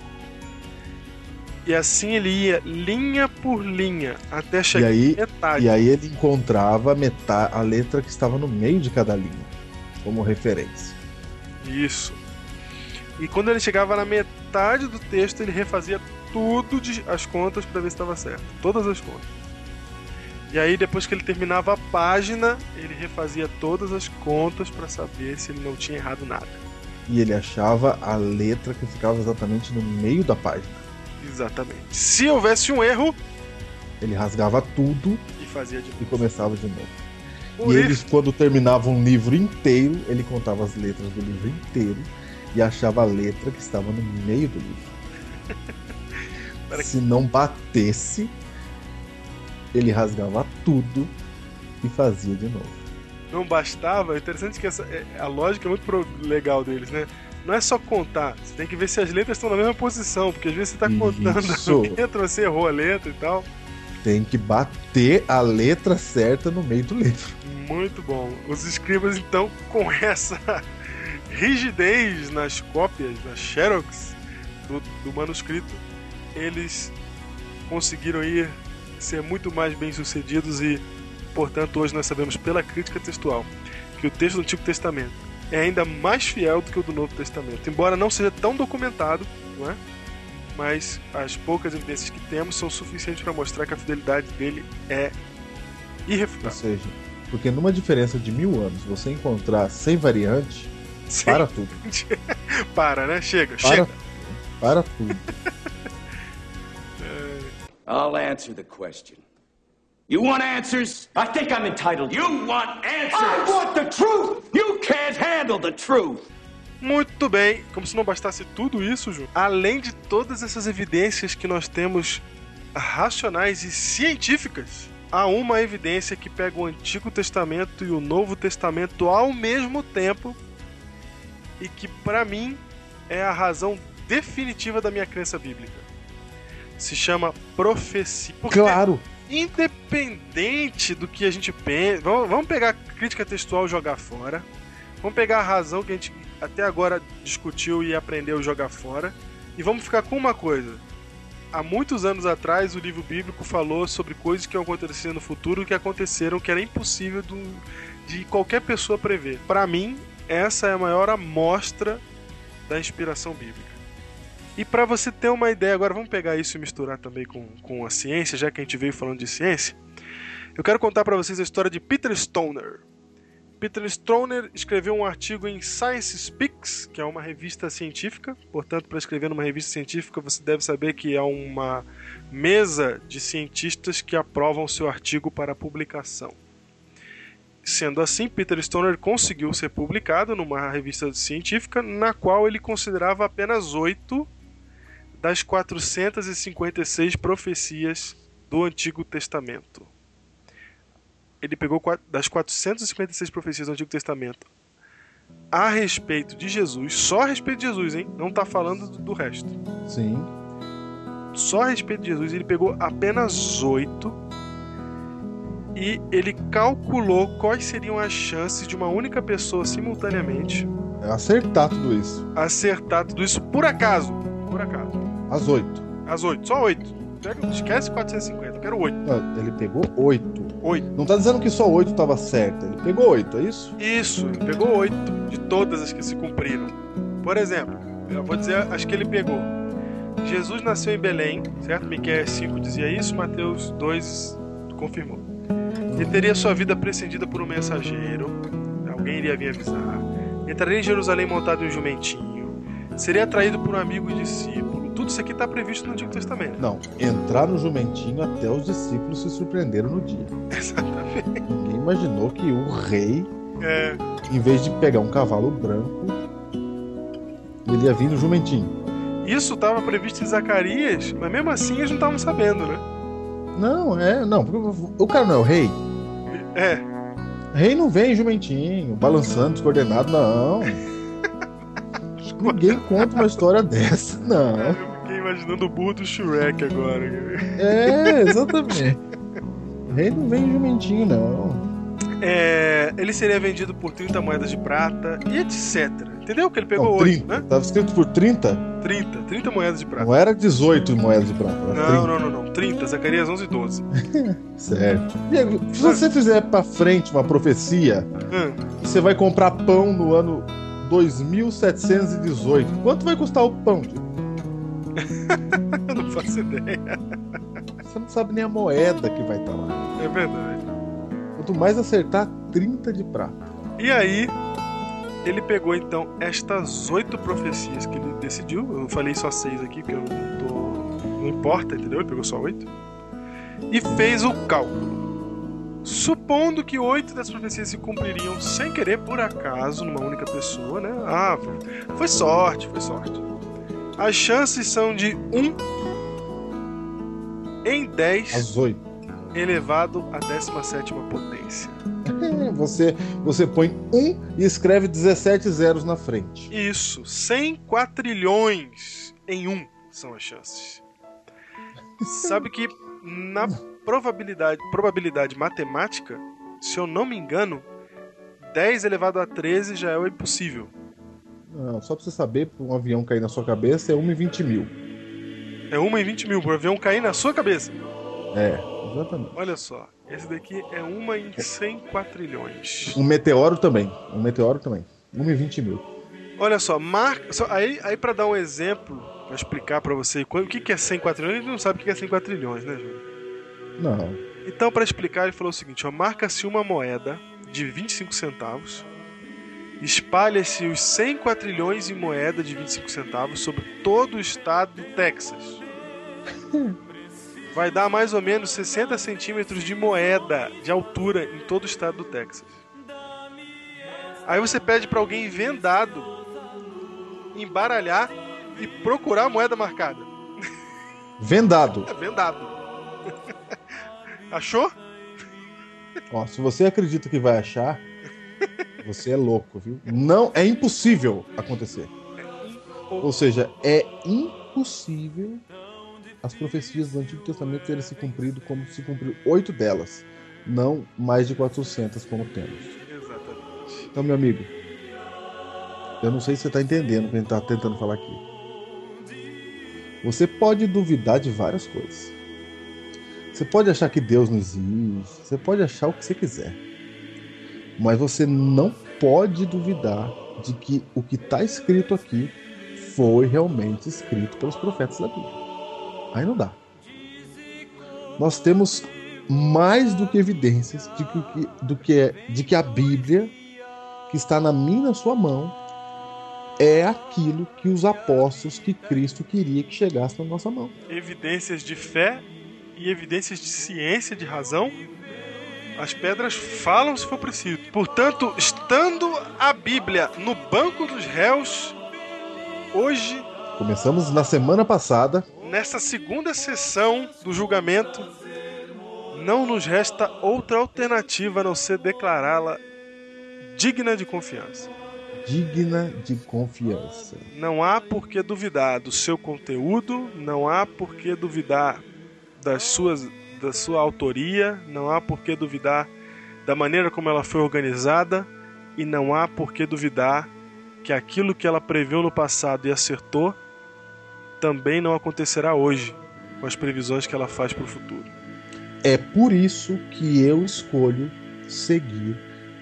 E assim ele ia linha por linha até chegar aí- à metade. E aí ele encontrava a, meta- a letra que estava no meio de cada linha, como referência. Isso. E quando ele chegava na metade do texto, ele refazia tudo de, as contas para ver se estava certo. Todas as contas. E aí, depois que ele terminava a página, ele refazia todas as contas para saber se ele não tinha errado nada. E ele achava a letra que ficava exatamente no meio da página. Exatamente. Se houvesse um erro, Ele rasgava tudo e fazia de e começava de novo. Por e isso- eles, quando terminavam um livro inteiro, ele contava as letras do livro inteiro e achava a letra que estava no meio do livro. Se não batesse, ele rasgava tudo e fazia de novo. Não bastava. É interessante que essa, é- a lógica é muito pro- legal deles, né? Não é só contar, você tem que ver se as letras estão na mesma posição, porque às vezes você está contando a letra, você errou a letra e tal. Tem que bater a letra certa no meio do livro. Muito bom. Os escribas, então, com essa rigidez nas cópias, nas xerox do, do manuscrito, eles conseguiram ir ser muito mais bem sucedidos e, portanto, hoje nós sabemos pela crítica textual que o texto do Antigo Testamento é ainda mais fiel do que o do Novo Testamento, embora não seja tão documentado, não é? Mas as poucas evidências que temos são suficientes para mostrar que a fidelidade dele é Ou irrefutável. seja, porque numa diferença de mil anos, você encontrar sem variante, Sim. para tudo. Para, né? Chega, Para, chega. para tudo. I'll answer the question. You want answers? I think I'm entitled. You want answers? I want the truth! You can't handle the truth! Muito bem. Como se não bastasse tudo isso, Ju, além de todas essas evidências que nós temos racionais e científicas, há uma evidência que pega o Antigo Testamento e o Novo Testamento ao mesmo tempo e que para mim é a razão definitiva da minha crença bíblica. Se chama profecia. Porque Claro. Independente do que a gente pensa, vamos, pegar a crítica textual e jogar fora. Vamos pegar a razão que a gente até agora discutiu e aprendeu jogar fora. E vamos ficar com uma coisa. Há muitos anos atrás, o livro bíblico falou sobre coisas que iam acontecer no futuro que aconteceram, que era impossível do- de qualquer pessoa prever. Para mim, essa é a maior amostra da inspiração bíblica. E para você ter uma ideia, agora vamos pegar isso e misturar também com, com a ciência, já que a gente veio falando de ciência. Eu quero contar para vocês a história de Peter Stoner. Peter Stoner escreveu um artigo em Science Speaks, que é uma revista científica. Portanto, para escrever numa revista científica, você deve saber que há uma mesa de cientistas que aprovam seu artigo para publicação. Sendo assim, Peter Stoner conseguiu ser publicado numa revista científica, na qual ele considerava apenas oito das 456 profecias do Antigo Testamento. Ele pegou das 456 profecias do Antigo Testamento a respeito de Jesus, só a respeito de Jesus, hein? Não tá falando do- do resto. Sim. Só a respeito de Jesus, ele pegou apenas oito e ele calculou quais seriam as chances de uma única pessoa simultaneamente É acertar tudo isso. acertar tudo isso por acaso. Por acaso. As oito. As oito, só oito. Pega- Esquece 450, eu quero oito. Não, Ele pegou oito. Oito. Não tá dizendo que só oito tava certo. Ele pegou oito, é isso? Isso, ele pegou oito de todas as que se cumpriram. Por exemplo, eu vou dizer as que ele pegou. Jesus nasceu em Belém, certo? Miqueias 5 dizia isso, Mateus 2 confirmou. Ele teria sua vida precedida por um mensageiro, alguém iria vir avisar. Entraria em Jerusalém montado em um jumentinho. Seria atraído por um amigo e discípulo. Tudo isso aqui está previsto no Antigo Testamento. Não. Entrar no jumentinho até os discípulos se surpreenderam no dia. Exatamente. Ninguém imaginou que o rei, É, em vez de pegar um cavalo branco, ele ia vir no jumentinho. isso estava previsto em Zacarias, mas mesmo assim eles não estavam sabendo, né? Não, é, não. porque O cara não é o rei. É, rei não vem em jumentinho, balançando, descoordenado, não. Ninguém conta uma história dessa, não. eu fiquei imaginando o burro do Shrek agora. É, exatamente. O rei não vem em jumentinho, não. É, ele seria vendido por 30 moedas de prata e etc. Entendeu? Que ele pegou Não, 8, 30. né? Tava escrito por 30? 30, 30 moedas de prata. Não era 18 moedas de prata, era 30. Não, não, não, não. 30, Zacarias 11 e 12. Certo. Diego, se você fizer pra frente uma profecia, Hum, você vai comprar pão no ano 2718. Quanto vai custar o pão? Eu não faço ideia. Você não sabe nem a moeda que vai estar lá. É verdade. Quanto mais acertar, 30 de prata. E aí, ele pegou então estas oito profecias que ele decidiu. Eu falei só seis aqui, porque eu não tô. Não importa, entendeu? Ele pegou só oito. E fez o cálculo. Supondo que oito das profecias se cumpririam sem querer, por acaso, numa única pessoa, né? Ah, foi, sorte, foi sorte. As chances são de 1 em 10 As 8. elevado à 17 potência. Você, você põe 1 e escreve 17 zeros na frente. Isso, 100 quatrilhões em um são as chances. Sabe que na probabilidade, probabilidade matemática, se eu não me engano, 10 elevado a 13 já é o impossível. Não, só pra você saber, um avião cair na sua cabeça é 1 em 20 mil. É 1 em 20 mil, pro avião cair na sua cabeça. É, exatamente. Olha só, esse daqui é 1 em 100 quatrilhões. Um meteoro também. Um meteoro também. 1 em 20 mil. Olha só, marca. aí, aí para dar um exemplo, pra explicar pra você o que que é 100 quatrilhões, a gente não sabe o que é 100 quatrilhões, né, Júlio? Não. Então, para explicar, ele falou o seguinte: marca-se uma moeda de 25 centavos, espalha-se os 100 quatrilhões em moeda de 25 centavos sobre todo o estado do Texas. Vai dar mais ou menos 60 centímetros de moeda de altura em todo o estado do Texas. Aí você pede para alguém vendado embaralhar e procurar a moeda marcada. Vendado. É vendado. Achou? Ó, se você acredita que vai achar, você é louco, viu? Não, é impossível acontecer. Ou seja, é impossível as profecias do Antigo Testamento terem se cumprido como se cumpriu oito delas, não mais de 400 como temos. Exatamente. Então, meu amigo, eu não sei se você está entendendo o que a gente está tentando falar aqui. Você pode duvidar de várias coisas. Você pode achar que Deus não existe, você pode achar o que você quiser. Mas você não pode duvidar de que o que está escrito aqui foi realmente escrito pelos profetas da Bíblia. Aí não dá. Nós temos mais do que evidências de que, do que, é, de que a Bíblia, que está na minha na sua mão, é aquilo que os apóstolos que Cristo queria que chegasse na nossa mão. Evidências de fé e evidências de ciência, de razão. As pedras falam se for preciso. Portanto, estando a Bíblia no banco dos réus, hoje, Começamos na semana passada. nessa segunda sessão do julgamento, não nos resta outra alternativa a não ser declará-la digna de confiança. Digna de confiança. Não há por que duvidar do seu conteúdo, não há por que duvidar das suas, da sua autoria, não há por que duvidar da maneira como ela foi organizada e não há por que duvidar que aquilo que ela previu no passado e acertou também não acontecerá hoje com as previsões que ela faz para o futuro. É por isso que eu escolho seguir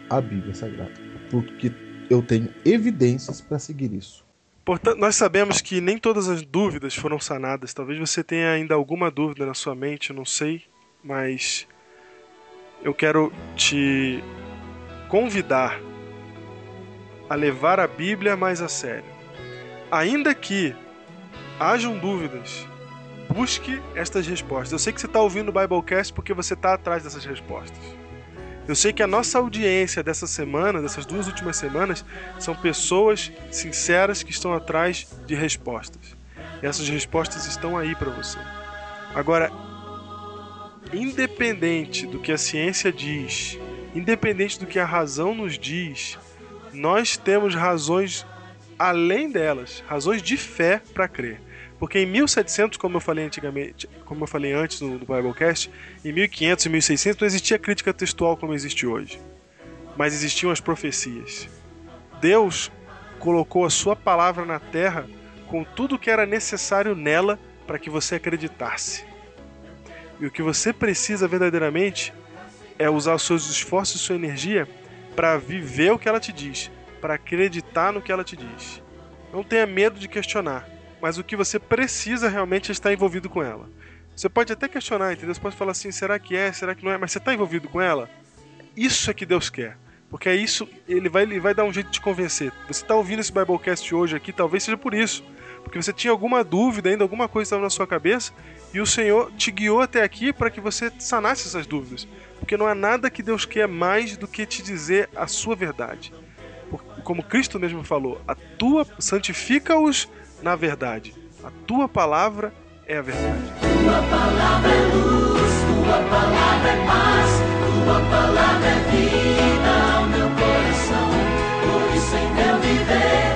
a Bíblia Sagrada. Porque eu tenho evidências para seguir isso. Portanto, nós sabemos que nem todas as dúvidas foram sanadas. Talvez você tenha ainda alguma dúvida na sua mente, não sei, mas eu quero te convidar a levar a Bíblia mais a sério. Ainda que hajam dúvidas, busque estas respostas. Eu sei que você está ouvindo o Biblecast porque você está atrás dessas respostas. Eu sei que a nossa audiência dessa semana, dessas duas últimas semanas, são pessoas sinceras que estão atrás de respostas. E essas respostas estão aí para você. Agora, independente do que a ciência diz, independente do que a razão nos diz, nós temos razões além delas, razões de fé para crer. Porque em 1700, como eu falei antigamente, como eu falei antes no, no Biblecast, em 1500 e 1600 não existia crítica textual como existe hoje. Mas existiam as profecias. Deus colocou a sua palavra na terra com tudo que era necessário nela para que você acreditasse. E o que você precisa verdadeiramente é usar os seus esforços e sua energia para viver o que ela te diz, para acreditar no que ela te diz. Não tenha medo de questionar, mas o que você precisa realmente é estar envolvido com ela. Você pode até questionar, entendeu? Você pode falar assim: será que é, será que não é? Mas você está envolvido com ela? Isso é que Deus quer. Porque é isso, ele vai, ele vai dar um jeito de te convencer. Você está ouvindo esse Biblecast hoje aqui, talvez seja por isso. Porque você tinha alguma dúvida ainda, alguma coisa estava na sua cabeça, e o Senhor te guiou até aqui para que você sanasse essas dúvidas. Porque não há nada que Deus quer mais do que te dizer a sua verdade. Como Cristo mesmo falou, a tua santifica-os na verdade. A tua palavra é a verdade. Tua palavra é luz, tua palavra é paz, tua palavra é vida ao meu coração. Por isso em meu viver